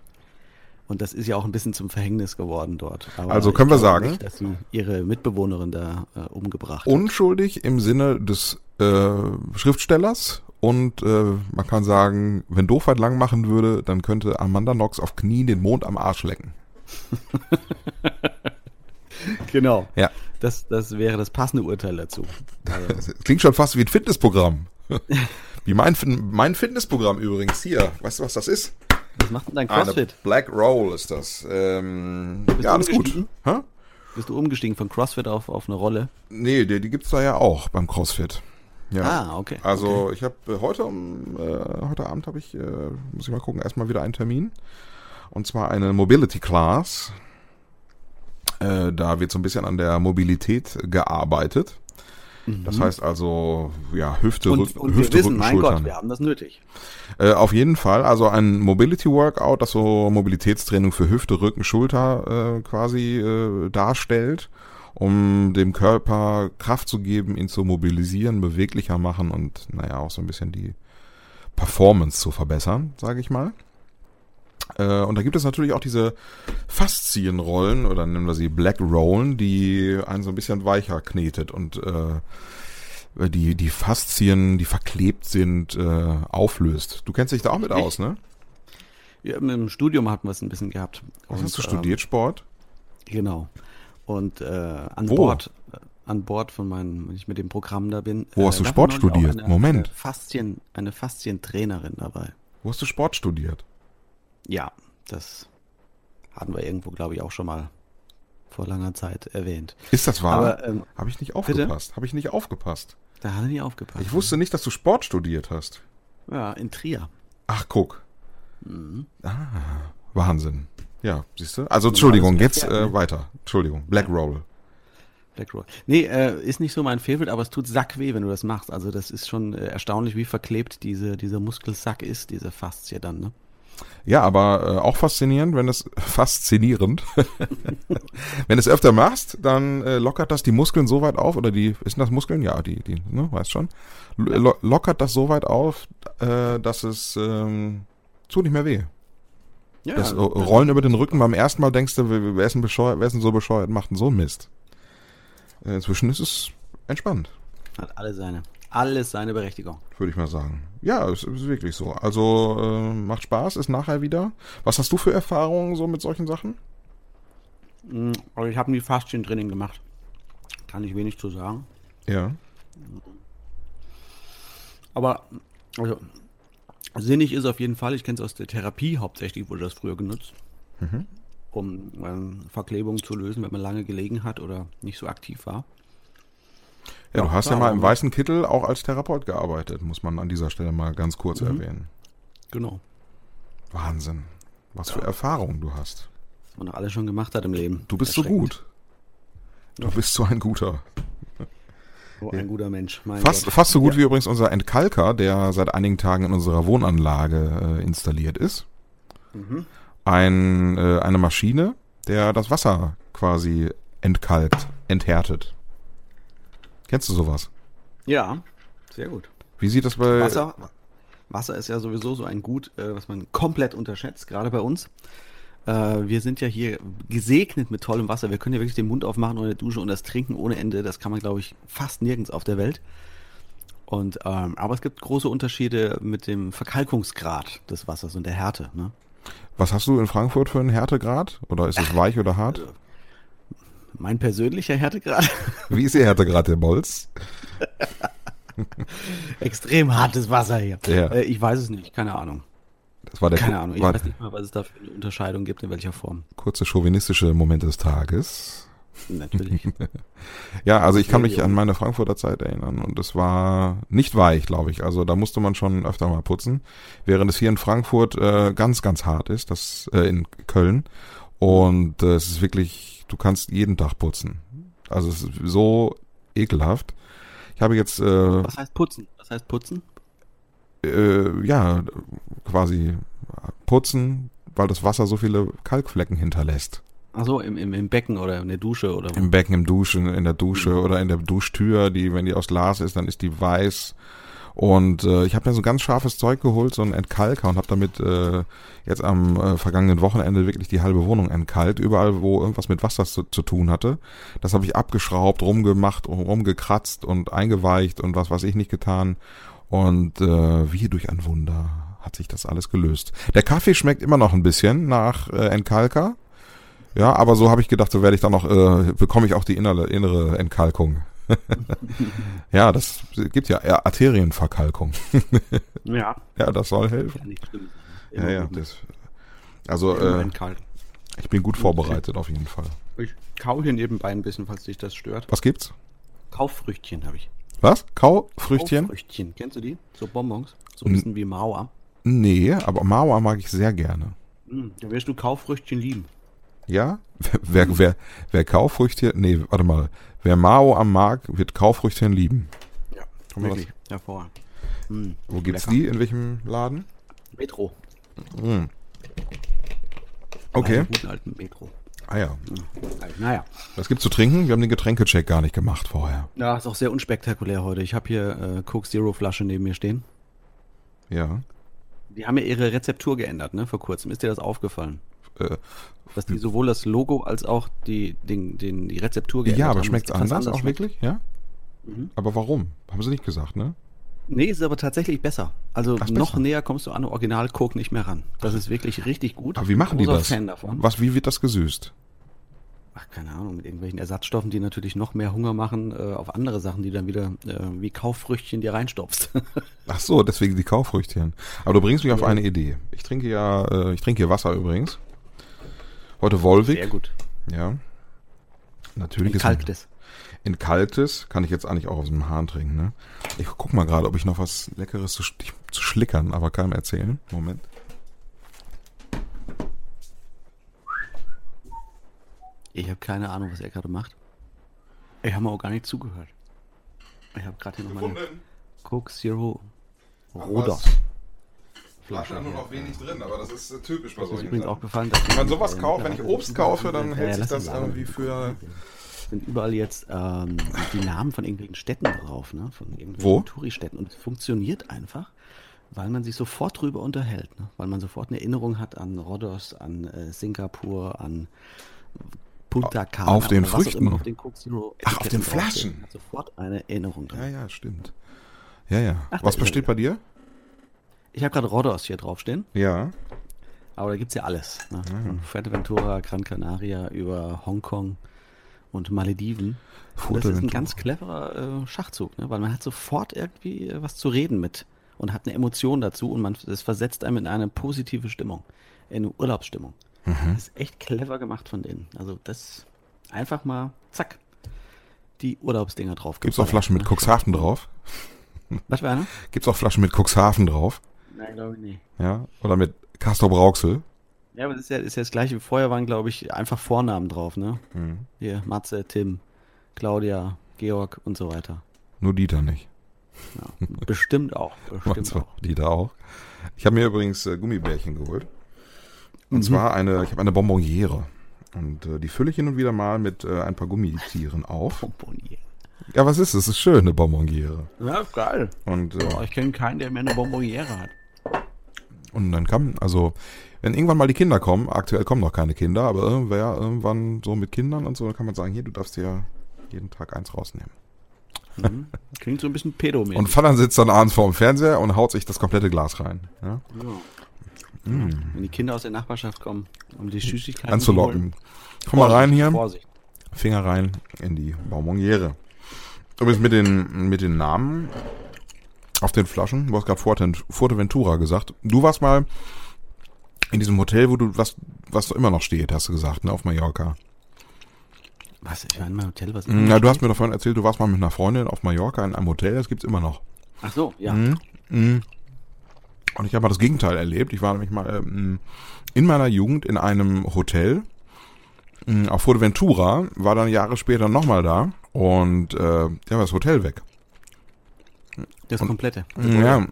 Und das ist ja auch ein bisschen zum Verhängnis geworden dort. Aber also können wir sagen, nicht, dass sie ihre Mitbewohnerin da äh, umgebracht hat. Unschuldig im Sinne des äh, Schriftstellers und äh, man kann sagen, wenn Doofheit lang machen würde, dann könnte Amanda Knox auf Knien den Mond am Arsch lecken. [LAUGHS] genau. Ja. Das, das wäre das passende Urteil dazu. [LAUGHS] Das klingt schon fast wie ein Fitnessprogramm. [LAUGHS] Wie mein, mein Fitnessprogramm übrigens hier. Weißt du, was das ist? Was macht denn dein CrossFit? Eine Black Roll ist das. Ähm, ja, alles gut. Hä? Bist du umgestiegen von CrossFit auf, auf eine Rolle? Nee, die, die gibt's da ja auch beim CrossFit. Ja. Ah, okay. Also okay. ich habe äh, heute äh, heute Abend habe ich, äh, muss ich mal gucken, erstmal wieder einen Termin. Und zwar eine Mobility Class. Äh, da wird so ein bisschen an der Mobilität gearbeitet. Das mhm. heißt also, ja, Hüfte, und, Rücken, und Hüfte, wir wissen, Rücken, mein Schultern. Gott, wir haben das nötig. Äh, auf jeden Fall, also ein Mobility Workout, das so Mobilitätstraining für Hüfte, Rücken, Schulter äh, quasi äh, darstellt, um dem Körper Kraft zu geben, ihn zu mobilisieren, beweglicher machen und naja, auch so ein bisschen die Performance zu verbessern, sage ich mal. Äh, und da gibt es natürlich auch diese Faszienrollen oder nennen wir sie Black Rollen, die einen so ein bisschen weicher knetet und äh, die, die Faszien, die verklebt sind, äh, auflöst. Du kennst dich da auch mit aus, ne? Ja, im Studium hatten wir es ein bisschen gehabt. Was und, hast du studiert, ähm, Sport? Genau. Und äh, an Wo? Bord, an Bord von meinem, wenn ich mit dem Programm da bin. Wo hast äh, du Sport studiert? Eine, Moment. Eine, Faszien, eine Faszientrainerin dabei. Wo hast du Sport studiert? Ja, das hatten wir irgendwo, glaube ich, auch schon mal vor langer Zeit erwähnt. Ist das wahr? Ähm, Habe ich nicht aufgepasst? Habe ich nicht aufgepasst? Da hat er nicht aufgepasst. Ich wusste nicht, dass du Sport studiert hast. Ja, in Trier. Ach, guck. Mhm. Ah, Wahnsinn. Ja, siehst du? Also, Entschuldigung, jetzt äh, weiter. Entschuldigung, Black Roll. Black Roll. Nee, äh, ist nicht so mein Favorite, aber es tut sackweh, wenn du das machst. Also, das ist schon äh, erstaunlich, wie verklebt diese, dieser Muskelsack ist, diese Faszie dann, ne? Ja, aber äh, auch faszinierend, wenn es [LAUGHS] faszinierend, [LAUGHS] wenn es öfter machst, dann äh, lockert das die Muskeln so weit auf oder die ist das Muskeln? Ja, die die, ne, weißt schon. Lo lockert das so weit auf, äh, dass es ähm, tut nicht mehr weh. Ja, das äh, Rollen über den Rücken beim ersten Mal denkst du, wer ist denn bescheuert, wer ist denn so bescheuert, macht denn so einen Mist. Äh, inzwischen ist es entspannt. Hat alle seine alles seine Berechtigung. Würde ich mal sagen. Ja, es ist wirklich so. Also äh, macht Spaß, ist nachher wieder. Was hast du für Erfahrungen so mit solchen Sachen? Hm, also ich habe nie Faszientraining gemacht. Kann ich wenig zu sagen. Ja. Aber also sinnig ist auf jeden Fall, ich kenne es aus der Therapie hauptsächlich, wurde das früher genutzt. Mhm. Um ähm, Verklebungen zu lösen, wenn man lange gelegen hat oder nicht so aktiv war. Ja, du hast ja mal im weißen Kittel auch als Therapeut gearbeitet, muss man an dieser Stelle mal ganz kurz mhm. erwähnen. Genau. Wahnsinn. Was ja. für Erfahrungen du hast. Was man doch alles schon gemacht hat im Leben. Du bist so gut. Du ja. bist so ein guter. So ein guter Mensch. Fast, fast so gut wie übrigens unser Entkalker, der seit einigen Tagen in unserer Wohnanlage äh, installiert ist. Mhm. Ein, äh, eine Maschine, der das Wasser quasi entkalkt, enthärtet. Kennst du sowas? Ja, sehr gut. Wie sieht das bei. Wasser, Wasser ist ja sowieso so ein Gut, äh, was man komplett unterschätzt, gerade bei uns. Äh, wir sind ja hier gesegnet mit tollem Wasser. Wir können ja wirklich den Mund aufmachen ohne Dusche und das Trinken ohne Ende. Das kann man, glaube ich, fast nirgends auf der Welt. Und, ähm, aber es gibt große Unterschiede mit dem Verkalkungsgrad des Wassers und der Härte. Ne? Was hast du in Frankfurt für einen Härtegrad? Oder ist es weich oder hart? Mein persönlicher Härtegrad. [LAUGHS] Wie ist Ihr Härtegrad, der Bolz? [LAUGHS] Extrem hartes Wasser hier. Ja. Äh, ich weiß es nicht, keine Ahnung. Das war der keine Ahnung, ich weiß nicht mal, was es da für eine Unterscheidung gibt, in welcher Form. Kurze chauvinistische Momente des Tages. Natürlich. [LAUGHS] ja, also ich kann mich an meine Frankfurter Zeit erinnern und es war nicht weich, glaube ich. Also da musste man schon öfter mal putzen, während es hier in Frankfurt äh, ganz, ganz hart ist, das äh, in Köln. Und äh, es ist wirklich du kannst jeden Tag putzen. Also es ist so ekelhaft. Ich habe jetzt. Äh, Was heißt putzen? Was heißt putzen? Äh, ja, quasi putzen, weil das Wasser so viele Kalkflecken hinterlässt. Ach so, im, im, im Becken oder in der Dusche oder? Im Becken, im Duschen, in der Dusche oder in der Duschtür, die, wenn die aus Glas ist, dann ist die weiß. Und äh, ich habe mir so ganz scharfes Zeug geholt, so ein Entkalker und habe damit äh, jetzt am äh, vergangenen Wochenende wirklich die halbe Wohnung entkalkt, überall wo irgendwas mit Wasser zu, zu tun hatte. Das habe ich abgeschraubt, rumgemacht, rumgekratzt und eingeweicht und was weiß ich nicht getan. Und äh, wie durch ein Wunder hat sich das alles gelöst. Der Kaffee schmeckt immer noch ein bisschen nach äh, Entkalker. Ja, aber so habe ich gedacht, so werde ich dann noch, äh, bekomme ich auch die innere, innere Entkalkung. [LAUGHS] ja, das gibt ja Arterienverkalkung. [LAUGHS] ja. Ja, das soll helfen. Ja, ja, das, also äh, ich bin gut vorbereitet auf jeden Fall. Ich kau hier nebenbei ein bisschen, falls dich das stört. Was gibt's? Kauffrüchtchen habe ich. Was? Kaufrüchtchen? Kauffrüchtchen. Kennst du die? So Bonbons. So ein bisschen wie Mauer. Nee, aber Mauer mag ich sehr gerne. Hm, da wirst du Kauffrüchtchen lieben. Ja? Wer, wer, wer Kaufrüchtchen, nee, warte mal. Wer Mao am mag, wird Kaufrüchtchen lieben. Ja, wir wirklich. Hervorragend. Hm, Wo gibt's lecker. die? In welchem Laden? Metro. Hm. Okay. Guten alten Metro. Ah ja. Hm. Naja. Was gibt's zu trinken? Wir haben den Getränkecheck gar nicht gemacht vorher. Ja, ist auch sehr unspektakulär heute. Ich habe hier äh, Coke Zero Flasche neben mir stehen. Ja. Die haben ja ihre Rezeptur geändert, ne, vor kurzem. Ist dir das aufgefallen? Äh, Dass die sowohl das Logo als auch die, den, den, die Rezeptur geändert ja, haben. aber und schmeckt's es etwas anders, auch schmeckt. wirklich? Ja? Mhm. Aber warum? Haben sie nicht gesagt, ne? Nee, ist aber tatsächlich besser. Also Ach, noch besser. näher kommst du an Original Coke nicht mehr ran. Das ist wirklich richtig gut. Aber wie machen die das? Fan davon. Was, wie wird das gesüßt? Ach, keine Ahnung, mit irgendwelchen Ersatzstoffen, die natürlich noch mehr Hunger machen äh, auf andere Sachen, die dann wieder äh, wie Kauffrüchtchen dir reinstopfst. [LAUGHS] Ach so, deswegen die Kaufrüchtchen. Aber du bringst mich auf eine Idee. Ich trinke ja, äh, ich trinke hier Wasser übrigens. Heute Volvic. Sehr gut. Ja. Natürlich ist Kalktes. in kaltes kann ich jetzt eigentlich auch aus dem Hahn trinken, ne? Ich guck mal gerade, ob ich noch was Leckeres zu, zu schlickern, aber keinem erzählen. Moment. Ich habe keine Ahnung, was er gerade macht. Ich habe mir auch gar nicht zugehört. Ich habe gerade hier noch meine Coke Zero Rodos. Flasche nur noch wenig drin, aber das ist äh, typisch bei solchen übrigens Sachen. aufgefallen, dass Wenn man sowas kauft, wenn ich Obst kaufe, dann Ja, hält ja, sich das irgendwie für... sind überall jetzt ähm, die Namen von irgendwelchen Städten drauf, ne? Von irgendwelchen Wo? Touristädten. Und es funktioniert einfach, weil man sich sofort drüber unterhält, ne? Weil man sofort eine Erinnerung hat an Rhodos, an äh, Singapur, an Punta Cana. Auf den auch Früchten? immer auf den Coke Zero Ach, auf den. Flaschen? Sofort eine Erinnerung drin. Ja, ja, stimmt. Ja, ja. Ach, Was da- besteht bei dir? Ich habe gerade Rhodos hier draufstehen, Ja. aber da gibt's ja alles. Ne? Von Fuerteventura, Gran Canaria über Hongkong und Malediven. Und das ist ein ganz cleverer äh, Schachzug, ne? weil man hat sofort irgendwie äh, was zu reden mit und hat eine Emotion dazu und man das versetzt einem in eine positive Stimmung, in eine Urlaubsstimmung. Mhm. Das ist echt clever gemacht von denen. Also das einfach mal zack die Urlaubsdinger drauf. Gibt's auch Flaschen mit Cuxhaven drauf? Was war ne? Gibt's auch Flaschen mit Cuxhaven drauf? Nein, glaube ich nicht. Ja. Oder mit Castor Brauxel? Ja, aber das ist ja, ist ja das gleiche wie vorher waren, glaube ich, einfach Vornamen drauf, ne? Mhm. Hier, Matze, Tim, Claudia, Georg und so weiter. Nur Dieter nicht. Ja, bestimmt auch. Bestimmt [LAUGHS] auch. Dieter auch. Ich habe mir übrigens äh, Gummibärchen geholt. Und Mhm. zwar eine, ich habe eine Bonbonniere. Und äh, die fülle ich hin und wieder mal mit äh, ein paar Gummitieren auf. Bonbonniere. Ja, was ist es? Es ist schön, eine Bonbonniere. Ja, geil. Und, äh, ich kenne keinen, der mehr eine Bonbonniere hat. Und dann kann, also, wenn irgendwann mal die Kinder kommen, aktuell kommen noch keine Kinder, aber irgendwer irgendwann so mit Kindern und so, dann kann man sagen, hier, du darfst dir jeden Tag eins rausnehmen. Mhm. Klingt so ein bisschen pedomäßig. Und Vater sitzt dann abends vor dem Fernseher und haut sich das komplette Glas rein. Ja? ja. Wenn die Kinder aus der Nachbarschaft kommen, um die Süßigkeiten Anzulocken. zu Komm mal holen. rein hier. Vorsicht. Finger rein in die Bonbonniere. Übrigens mit den, mit den Namen auf den Flaschen, du hast gerade Fuertent- Fuerteventura gesagt. Du warst mal in diesem Hotel, wo du, was, was immer noch steht, hast du gesagt, ne, auf Mallorca. Was? Ich war in meinem Hotel, was Ja, du hast mir davon erzählt, du warst mal mit einer Freundin auf Mallorca in einem Hotel, das gibt's immer noch. Ach so, ja. Mhm. Mhm. Und ich habe mal das Gegenteil erlebt. Ich war nämlich mal ähm, in meiner Jugend in einem Hotel ähm, auf Fuerteventura, war dann Jahre später nochmal da und äh, ja, war das Hotel weg. Das komplette. Ja,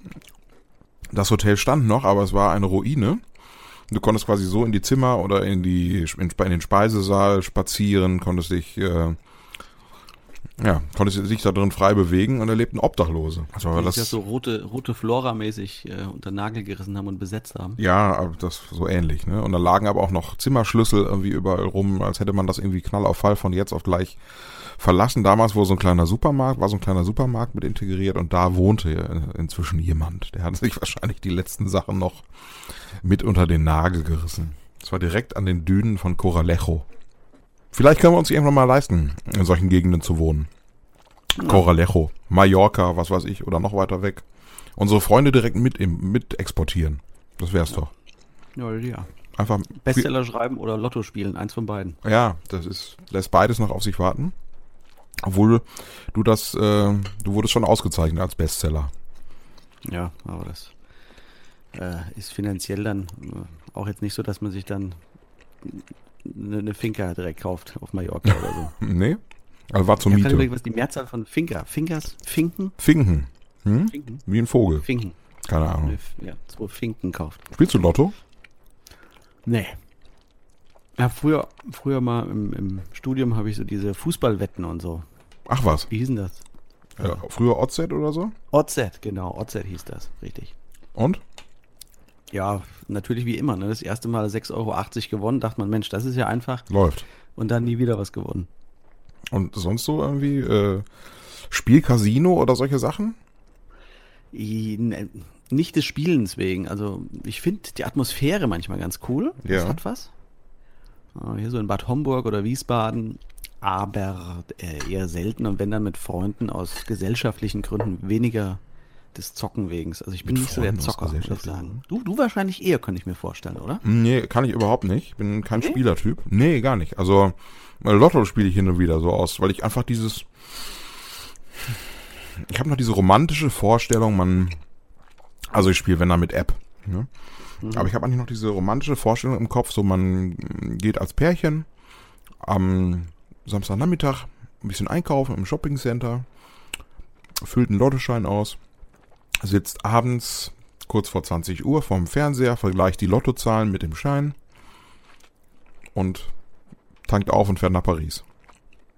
das Hotel stand noch, aber es war eine Ruine. Du konntest quasi so in die Zimmer oder in die in, in den Speisesaal spazieren, konntest dich äh, ja, konntest dich da drin frei bewegen und erlebten Obdachlose. Also aber das, das so rote, rote Flora-mäßig äh, unter Nagel gerissen haben und besetzt haben. Ja, das so ähnlich, ne? Und da lagen aber auch noch Zimmerschlüssel irgendwie überall rum, als hätte man das irgendwie knall auf Fall von jetzt auf gleich verlassen. Damals wurde so ein kleiner Supermarkt, war so ein kleiner Supermarkt mit integriert und da wohnte inzwischen jemand. Der hat [LAUGHS] sich wahrscheinlich die letzten Sachen noch mit unter den Nagel gerissen. Das war direkt an den Dünen von Coralejo. Vielleicht können wir uns irgendwann mal leisten, in solchen Gegenden zu wohnen. Ja. Coralejo, Mallorca, was weiß ich, oder noch weiter weg. Unsere Freunde direkt mit, mit exportieren. Das wär's ja. doch. Ja, ja. Einfach Bestseller schreiben oder Lotto spielen, eins von beiden. Ja, das ist, lässt beides noch auf sich warten. Obwohl du das, äh, du wurdest schon ausgezeichnet als Bestseller. Ja, aber das äh, ist finanziell dann äh, auch jetzt nicht so, dass man sich dann eine, eine Finca direkt kauft auf Mallorca oder so. [LAUGHS] nee. Also war zur Miete. Überlegen, was die Mehrzahl von Finca? Finkers? Finken? Finken. Hm? Finken. Wie ein Vogel. Finken. Keine Ahnung. Ja, zwei Finken kauft. Spielst du Lotto? Nee. Ja, früher, früher mal im, im Studium habe ich so diese Fußballwetten und so. Ach was. Wie hieß denn das? Ja, früher OZ oder so? OZ, genau. OZ hieß das, richtig. Und? Ja, natürlich wie immer. Ne? Das erste Mal 6,80 Euro gewonnen, dachte man, Mensch, das ist ja einfach. Läuft. Und dann nie wieder was gewonnen. Und sonst so irgendwie äh, Spielcasino oder solche Sachen? Ne, nicht des Spielens wegen. Also ich finde die Atmosphäre manchmal ganz cool. Das ja. hat was. Hier so in Bad Homburg oder Wiesbaden. Aber äh, eher selten und wenn dann mit Freunden aus gesellschaftlichen Gründen weniger des Zocken wegen. Also ich bin nicht so der Zocker, muss ich sagen. Du, du wahrscheinlich eher, könnte ich mir vorstellen, oder? Nee, kann ich überhaupt nicht. Ich bin kein nee? Spielertyp. Nee, gar nicht. Also Lotto spiele ich hin und wieder so aus, weil ich einfach dieses ich habe noch diese romantische Vorstellung, man also ich spiele wenn dann mit App, ne? mhm. Aber ich habe eigentlich noch diese romantische Vorstellung im Kopf, so man geht als Pärchen am Samstagnachmittag ein bisschen einkaufen im Shoppingcenter, füllt einen Lottoschein aus sitzt abends kurz vor 20 Uhr vorm Fernseher, vergleicht die Lottozahlen mit dem Schein und tankt auf und fährt nach Paris.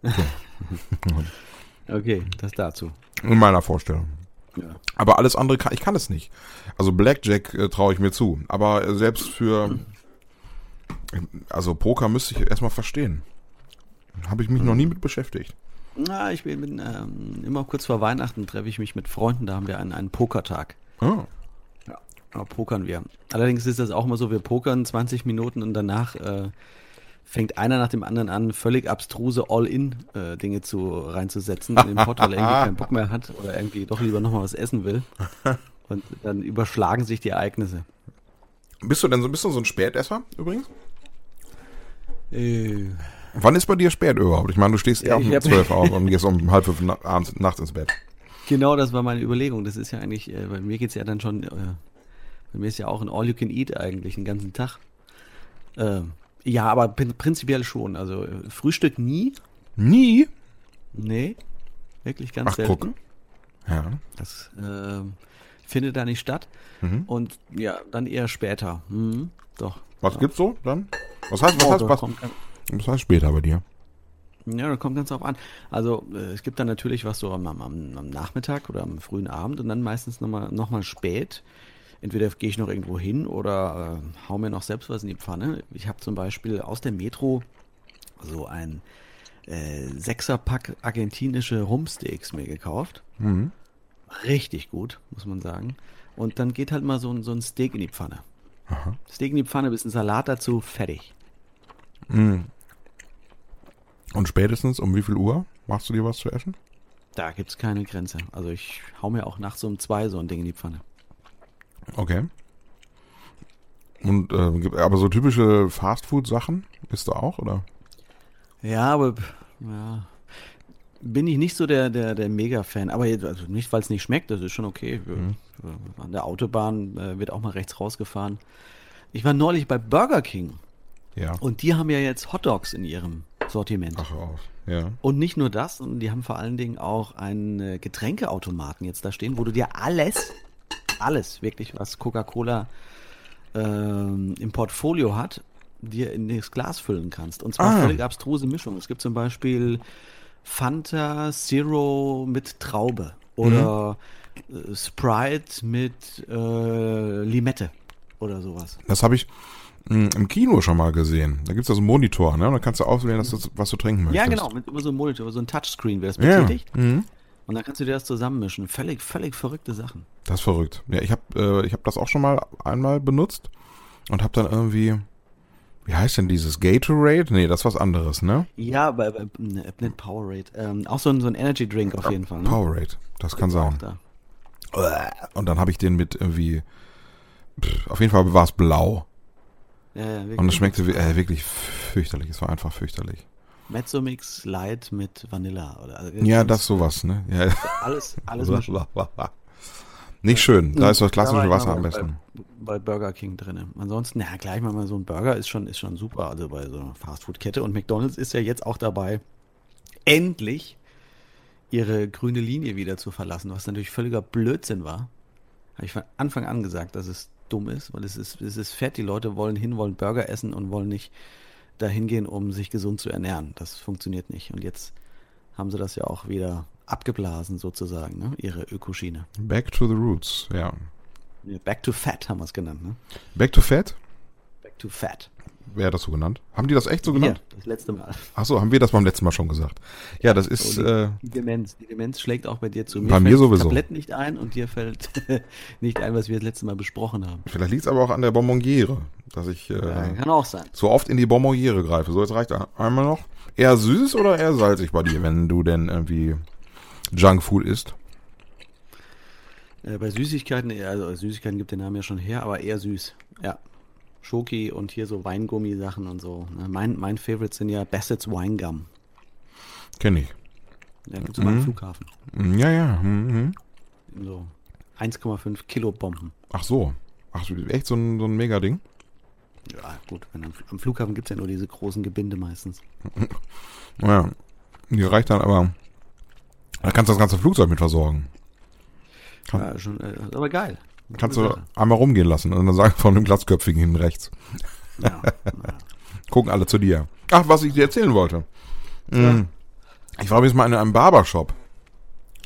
So. [LAUGHS] okay, das dazu. In meiner Vorstellung. Ja. Aber alles andere kann ich kann es nicht. Also Blackjack äh, traue ich mir zu. Aber äh, selbst für also Poker müsste ich erstmal verstehen. Habe ich mich mhm. noch nie mit beschäftigt. Na, ich bin, ähm, immer kurz vor Weihnachten treffe ich mich mit Freunden, da haben wir einen, einen Pokertag. Oh. Ja, da pokern wir. Allerdings ist das auch mal so, wir pokern 20 Minuten und danach äh, fängt einer nach dem anderen an, völlig abstruse All-In-Dinge äh, zu reinzusetzen in den Pot, weil er irgendwie keinen Bock mehr hat oder irgendwie doch lieber nochmal was essen will. [LAUGHS] Und dann überschlagen sich die Ereignisse. Bist du denn so, bist du so ein Spätesser übrigens? Äh, Wann ist bei dir spät überhaupt? Ich meine, du stehst eher um zwölf auf und gehst um halb fünf abends, nachts ins Bett. Genau, das war meine Überlegung. Das ist ja eigentlich, äh, bei mir geht es ja dann schon, äh, bei mir ist ja auch ein All You Can Eat eigentlich, den ganzen Tag. Äh, ja, aber prinzipiell schon. Also äh, Frühstück nie. Nie? Nee, wirklich ganz Ach, selten. Guck. Ja. Das äh, findet da nicht statt. Mhm. Und ja, dann eher später. Mhm, doch. Was ja. gibt's so dann? Was heißt, was oh, heißt, was? Das heißt später bei dir. Ja, das kommt ganz drauf an. Also äh, es gibt dann natürlich was so am, am, am, Nachmittag oder am frühen Abend und dann meistens nochmal noch mal spät. Entweder gehe ich noch irgendwo hin oder äh, hau mir noch selbst was in die Pfanne. Ich habe zum Beispiel aus der Metro so ein äh, Sechserpack argentinische Rumsteaks mir gekauft. Mhm. Richtig gut, muss man sagen. Und dann geht halt mal so ein, so ein Steak in die Pfanne. Aha. Steak in die Pfanne, bisschen Salat dazu, fertig. Mhm. Und spätestens um wie viel Uhr machst du dir was zu essen? Da gibt es keine Grenze. Also ich hau mir auch nachts um zwei so ein Ding in die Pfanne. Okay. Und äh, aber so typische Fastfood-Sachen isst du auch, oder? Ja, aber ja, bin ich nicht so der, der, der Mega-Fan. Aber also nicht, weil es nicht schmeckt, das ist schon okay. Mhm. An der Autobahn äh, wird auch mal rechts rausgefahren. Ich war neulich bei Burger King. Ja. Und die haben ja jetzt Hot Dogs in ihrem Sortiment. Ach auf, ja. Und nicht nur das, sondern die haben vor allen Dingen auch einen äh, Getränkeautomaten jetzt da stehen, wo du dir alles, alles wirklich, was Coca-Cola ähm, im Portfolio hat, dir in das Glas füllen kannst. Und zwar Ah. völlig abstruse Mischungen. Es gibt zum Beispiel Fanta Zero mit Traube oder äh, Sprite mit äh, Limette oder sowas. Das habe ich im Kino schon mal gesehen. Da gibt's da so einen Monitor, ne? Und dann kannst du auswählen, dass du, was du trinken möchtest. Ja, genau, mit über so einem Monitor, so ein Touchscreen das Ja. betätigt. Mhm. Und dann kannst du dir das zusammenmischen. Völlig, völlig verrückte Sachen. Das ist verrückt. Ja, ich habe äh, ich hab das auch schon mal einmal benutzt und habe dann irgendwie, wie heißt denn dieses Gatorade? Nee, das ist was anderes, ne? Ja, bei, bei ne, nicht Powerade. Ähm, auch so ein, so ein Energy Drink auf jeden Fall. Ne? Powerade, das kann sein. da. Und dann habe ich den mit irgendwie, pff, auf jeden Fall war es blau. Ja, ja, wirklich. Und es schmeckte äh, wirklich fürchterlich. Es war einfach fürchterlich. Mezzomix Light mit Vanilla. Oder, also Ja, das sowas, ne? Ja. Alles, alles. [LAUGHS] Nicht schön. Da ist das Da klassische ich Wasser am bei- besten. Bei Burger King drin. Ansonsten, ja, gleich mal so ein Burger ist schon, ist schon super. Also bei so einer Fastfood-Kette. Und McDonalds ist ja jetzt auch dabei, endlich ihre grüne Linie wieder zu verlassen, was natürlich völliger Blödsinn war. Habe ich von Anfang an gesagt, dass es dumm ist, weil es ist, es ist fett. Die Leute wollen hin, wollen Burger essen und wollen nicht dahin gehen, um sich gesund zu ernähren. Das funktioniert nicht. Und jetzt haben sie das ja auch wieder abgeblasen, sozusagen, ne? ihre Ökoschiene. Back to the roots, ja. Back to Fat haben wir es genannt, ne? Back to fat? Back to Fat. Wer hat das so genannt? Haben die das echt so genannt? das letzte Mal. Ach so, haben wir das beim letzten Mal schon gesagt. Ja, das ist, Oh, die, äh, die Demenz. Die Demenz schlägt auch bei dir zu. Bei mir sowieso. Tablett nicht ein und dir fällt [LAUGHS] nicht ein, was wir das letzte Mal besprochen haben. vielleicht liegt es aber auch an der Bonbonniere, dass ich äh, Ja, kann auch sein. so oft in die Bonbonniere greife. So, jetzt reicht einmal noch. Eher süß oder eher salzig bei dir, wenn du denn irgendwie Junkfood isst? Äh, bei Süßigkeiten, also Süßigkeiten gibt den Namen ja schon her, aber eher süß. Ja. Schoki und hier so Weingummi-Sachen und so. ne? Mein, mein Favorite sind ja Bassett's Winegum. Kenn ich. Ja, gibt's immer am Flughafen. Mm, Ja, ja. mhm. So 1,5 Kilo Bomben. Ach so. Ach, echt so ein, so ein Mega-Ding? Ja, gut. Wenn am, am Flughafen gibt's ja nur diese großen Gebinde meistens. [LAUGHS] Ja. Die reicht dann aber. Da kannst du das ganze Flugzeug mit versorgen. Kann- Ja, schon, äh, aber geil. Kannst du einmal rumgehen lassen und dann sagen von dem Glatzköpfigen hinten rechts. Ja, ja. [LAUGHS] Gucken alle zu dir. Ach, was ich dir erzählen wollte. Mm. Ich war übrigens mal in einem Barbershop.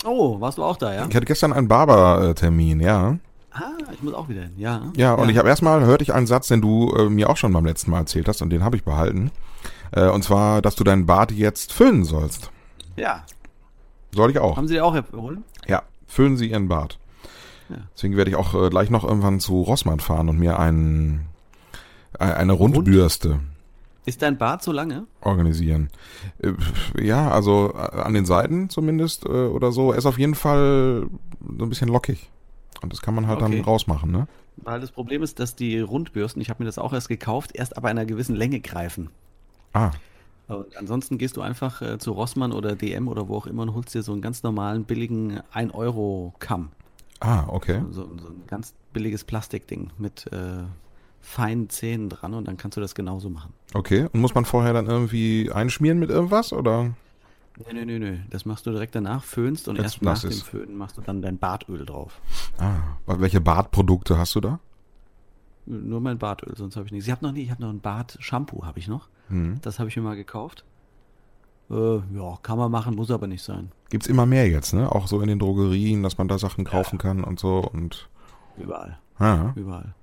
Oh, warst du auch da, ja? Ich hatte gestern einen Barbertermin, ja. Ah, ich muss auch wieder hin. Ja. Ja, und ich habe erstmal hörte ich einen Satz, den du äh, mir auch schon beim letzten Mal erzählt hast und den habe ich behalten. Äh, und zwar, dass du deinen Bart jetzt füllen sollst. Ja. Soll ich auch. Haben sie auch empfohlen? Ja, füllen Sie Ihren Bart. Ja. Deswegen werde ich auch äh, gleich noch irgendwann zu Rossmann fahren und mir einen, äh, eine Rundbürste Ist dein Bart so lange? organisieren. Äh, ja, also äh, an den Seiten zumindest äh, oder so. Er ist auf jeden Fall so ein bisschen lockig. Und das kann man halt Okay. dann rausmachen, ne? Weil das Problem ist, dass die Rundbürsten, ich habe mir das auch erst gekauft, erst ab einer gewissen Länge greifen. Ah, Und ansonsten gehst du einfach zu Rossmann oder DM oder wo auch immer und holst dir so einen ganz normalen, billigen 1-Euro-Kamm. Ah, okay. So, so ein ganz billiges Plastikding mit äh, feinen Zähnen dran und dann kannst du das genauso machen. Okay. Und muss man vorher dann irgendwie einschmieren mit irgendwas oder? Nee, nee, nee, nee. Das machst du direkt danach, föhnst und Wenn's erst nach nass dem ist. Föhnen machst du dann dein Bartöl drauf. Ah, welche Bartprodukte hast du da? Nur mein Bartöl, sonst habe ich nichts. Ich habe noch nie, ich habe noch ein Bart-Shampoo, habe ich noch. Hm. Das habe ich mir mal gekauft. Äh, ja, kann man machen, muss aber nicht sein. Gibt's immer mehr jetzt, ne? Auch so in den Drogerien, dass man da Sachen kaufen kann und so und. Überall, Ah, überall.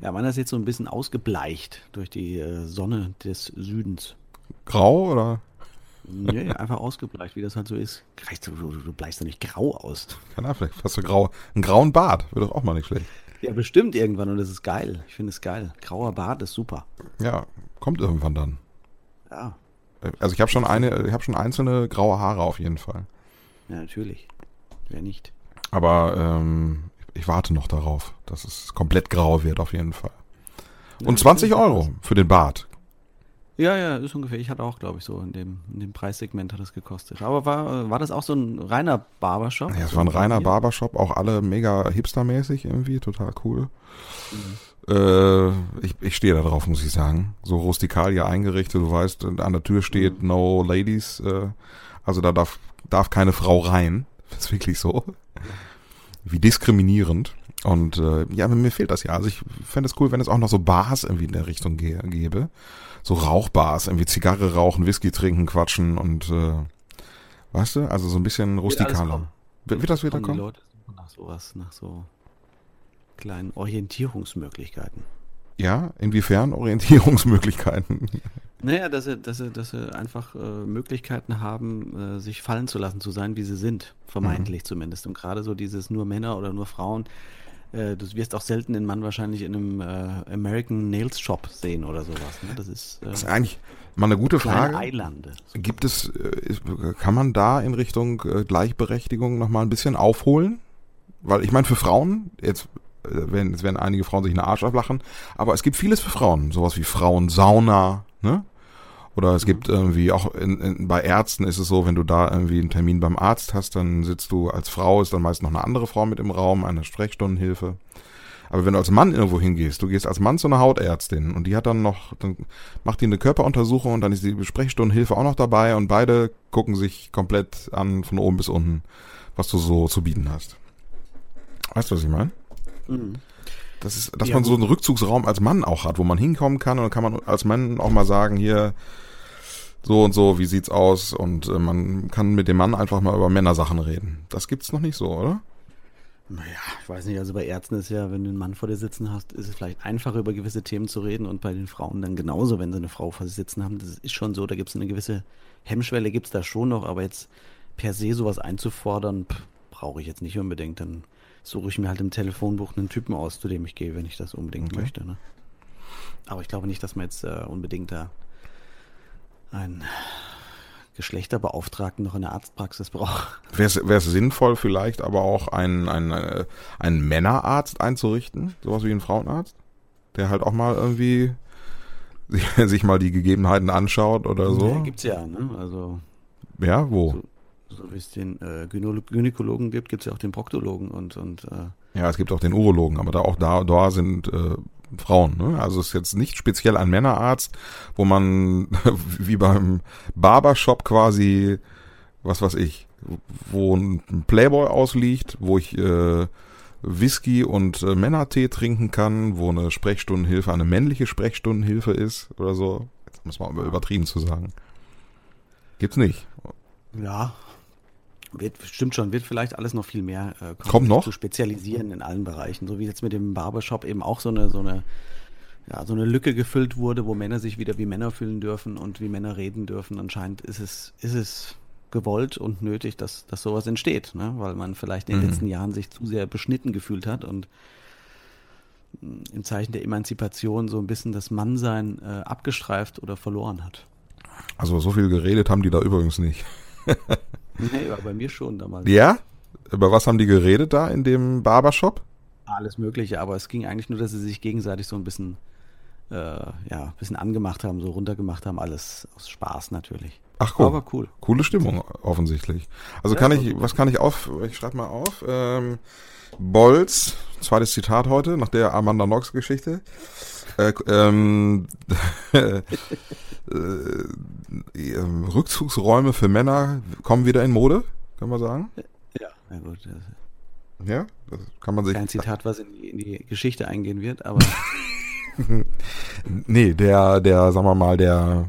Ja, meiner ist jetzt so ein bisschen ausgebleicht durch die äh, Sonne des Südens. grau oder? Nee, ja, einfach ausgebleicht, wie das halt so ist. Du, du, du bleichst doch nicht grau aus. Keine Ahnung, vielleicht hast du grau, einen grauen Bart. Wäre doch auch mal nicht schlecht. Ja, bestimmt irgendwann und das ist geil. Ich finde es geil. Grauer Bart ist super. Ja, kommt irgendwann dann. Ja, Also ich habe schon eine, ich habe schon einzelne graue Haare auf jeden Fall. ja natürlich. Wer nicht? Aber ähm, ich warte noch darauf, dass es komplett grau wird auf jeden Fall. Ja, Und 20 natürlich. Euro für den Bart. Ja, ja, ist ungefähr. Ich hatte auch, glaube ich, so in dem, in dem Preissegment hat es gekostet. Aber war, war das auch so ein reiner Barbershop? Ja, es war ein reiner? Barbershop, auch alle mega hipstermäßig irgendwie, total cool. Äh, ich ich stehe da drauf, muss ich sagen. So rustikal hier eingerichtet, du weißt, an der Tür steht No Ladies, äh, also da darf, darf keine Frau rein. Das [LAUGHS] ist wirklich so. Wie diskriminierend. Und äh, ja, mir fehlt das ja. Also ich fände es cool, wenn es auch noch so Bars irgendwie in der Richtung gä gäbe. So Rauchbars, irgendwie Zigarre rauchen, Whisky trinken, quatschen und äh, weißt du, also so ein bisschen rustikaler. Wird, wird das wieder kommen? Die Leute nach sowas, nach so kleinen Orientierungsmöglichkeiten. Ja, inwiefern Orientierungsmöglichkeiten? [LAUGHS] Naja, dass sie, dass sie, dass sie einfach äh, Möglichkeiten haben, äh, sich fallen zu lassen, zu sein, wie sie sind, vermeintlich mhm. zumindest. Und gerade so dieses nur Männer oder nur Frauen, äh, du wirst auch selten den Mann wahrscheinlich in einem äh, American Nails Shop sehen oder sowas. Ne? Das ist, äh, das ist eigentlich mal eine gute Frage. Eilande. Gibt es, äh, kann man da in Richtung Gleichberechtigung nochmal ein bisschen aufholen? Weil ich meine, für Frauen, jetzt werden, jetzt werden einige Frauen sich einen Arsch ablachen, aber es gibt vieles für Frauen, sowas wie Frauensauna, ne? Oder es mhm. gibt irgendwie auch in, in, bei Ärzten ist es so, wenn du da irgendwie einen Termin beim Arzt hast, dann sitzt du als Frau, ist dann meist noch eine andere Frau mit im Raum, eine Sprechstundenhilfe. Aber wenn du als Mann irgendwo hingehst, du gehst als Mann zu einer Hautärztin und die hat dann noch, dann macht die eine Körperuntersuchung und dann ist die Sprechstundenhilfe auch noch dabei und beide gucken sich komplett an von oben bis unten, was du so zu bieten hast. Weißt du, was ich meine? Mhm. Das ist, dass ja, man so einen Rückzugsraum als Mann auch hat, wo man hinkommen kann und dann kann man als Mann auch mal sagen, hier, so und so, wie sieht's aus? Und äh, man kann mit dem Mann einfach mal über Männersachen reden. Das gibt's noch nicht so, oder? Naja, ich weiß nicht, also bei Ärzten ist ja, wenn du einen Mann vor dir sitzen hast, ist es vielleicht einfacher, über gewisse Themen zu reden und bei den Frauen dann genauso, wenn sie eine Frau vor sich sitzen haben. Das ist schon so, da gibt's eine gewisse Hemmschwelle, gibt's da schon noch, aber jetzt per se sowas einzufordern, brauche ich jetzt nicht unbedingt. Dann suche ich mir halt im Telefonbuch einen Typen aus, zu dem ich gehe, wenn ich das unbedingt okay. möchte. Ne? Aber ich glaube nicht, dass man jetzt äh, unbedingt da einen Geschlechterbeauftragten noch in der Arztpraxis braucht. Wäre es sinnvoll, vielleicht aber auch einen, einen, äh, einen Männerarzt einzurichten, sowas wie einen Frauenarzt, der halt auch mal irgendwie sich, [LAUGHS] sich mal die Gegebenheiten anschaut oder so? Ja, gibt's ja, ne? Also. Ja, wo? So, so wie es den äh, Gynäkologen gibt, gibt es ja auch den Proktologen und, und äh Ja, es gibt auch den Urologen, aber da auch da, da sind äh, Frauen. Ne? Also es ist jetzt nicht speziell ein Männerarzt, wo man [LAUGHS] wie beim Barbershop quasi, was weiß ich, wo ein Playboy ausliegt, wo ich äh, Whisky und äh, Männertee trinken kann, wo eine Sprechstundenhilfe eine männliche Sprechstundenhilfe ist oder so. Jetzt muss man übertrieben zu sagen. Gibt's nicht. Ja, wird, stimmt schon, wird vielleicht alles noch viel mehr äh, kommen, Kommt noch? zu spezialisieren in allen Bereichen. So wie jetzt mit dem Barbershop eben auch so eine, so eine, ja, so eine Lücke gefüllt wurde, wo Männer sich wieder wie Männer fühlen dürfen und wie Männer reden dürfen. Anscheinend ist es, ist es gewollt und nötig, dass, dass sowas entsteht, ne? weil man vielleicht in den mhm. letzten Jahren sich zu sehr beschnitten gefühlt hat und mm, im Zeichen der Emanzipation so ein bisschen das Mannsein äh, abgestreift oder verloren hat. Also so viel geredet haben die da übrigens nicht. [LAUGHS] [LAUGHS] Nee, war bei mir schon damals. Ja? Über was haben die geredet da in dem Barbershop? Alles Mögliche, aber es ging eigentlich nur, dass sie sich gegenseitig so ein bisschen, äh, ja, ein bisschen angemacht haben, so runtergemacht haben, alles aus Spaß natürlich. Ach cool. Aber cool. Coole Stimmung offensichtlich. Also ja, kann ich, was kann ich auf, ich schreibe mal auf, ähm, Bolz, zweites Zitat heute, nach der Amanda Knox Geschichte. [LAUGHS] Äh, ähm, äh, Rückzugsräume für Männer kommen wieder in Mode, kann man sagen? Ja, ja gut. Ja, das kann man sich. Kein Zitat, was in die, in die Geschichte eingehen wird, aber. [LAUGHS] nee, der, der, sagen wir mal, der,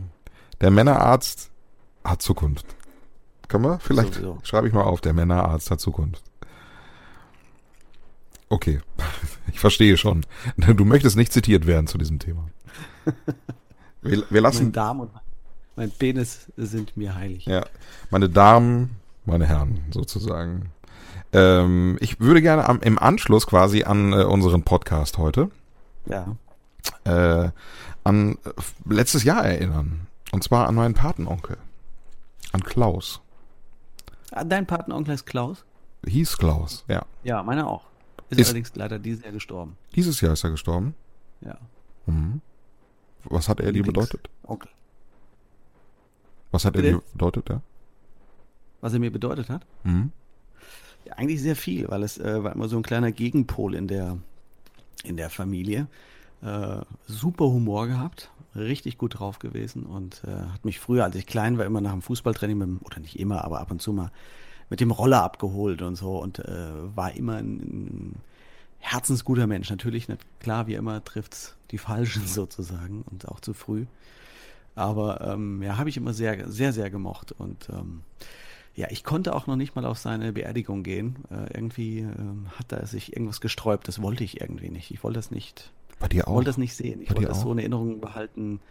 der Männerarzt hat Zukunft. Können wir? Vielleicht Sowieso. schreibe ich mal auf, der Männerarzt hat Zukunft. Okay, [LAUGHS] ich verstehe schon. [LAUGHS] Du möchtest nicht zitiert werden zu diesem Thema. [LAUGHS] Wir, wir lassen. Mein Darm und mein Penis sind mir heilig. Ja, meine Damen, meine Herren, sozusagen. Ähm, ich würde gerne am, im Anschluss quasi an äh, unseren Podcast heute ja. äh, an äh, letztes Jahr erinnern. Und zwar an meinen Patenonkel. An Klaus. Ah, dein Patenonkel ist Klaus? Hieß Klaus, ja. Ja, meiner auch. Ist, ist allerdings leider dieses Jahr gestorben. Dieses Jahr ist er gestorben? Ja. Mhm. Was hat er dir bedeutet? Onkel. Was hat er dir bedeutet, ja? Was er mir bedeutet hat? Mhm. Ja, eigentlich sehr viel, weil es äh, war immer so ein kleiner Gegenpol in der, in der Familie. Äh, super Humor gehabt, richtig gut drauf gewesen und äh, hat mich früher, als ich klein war, immer nach dem Fußballtraining, mit dem, oder nicht immer, aber ab und zu mal mit dem Roller abgeholt und so und äh, war immer ein, herzensguter Mensch. Natürlich, nicht, klar, wie immer trifft's die Falschen [LAUGHS] sozusagen und auch zu früh. Aber ähm, ja, habe ich immer sehr, sehr, sehr gemocht. Und ähm, ja, ich konnte auch noch nicht mal auf seine Beerdigung gehen. Äh, irgendwie ähm, hat er sich irgendwas gesträubt. Das wollte ich irgendwie nicht. Ich wollte das nicht. Bei dir auch? wollte das nicht sehen. Ich Bei wollte das auch? so in Erinnerung behalten,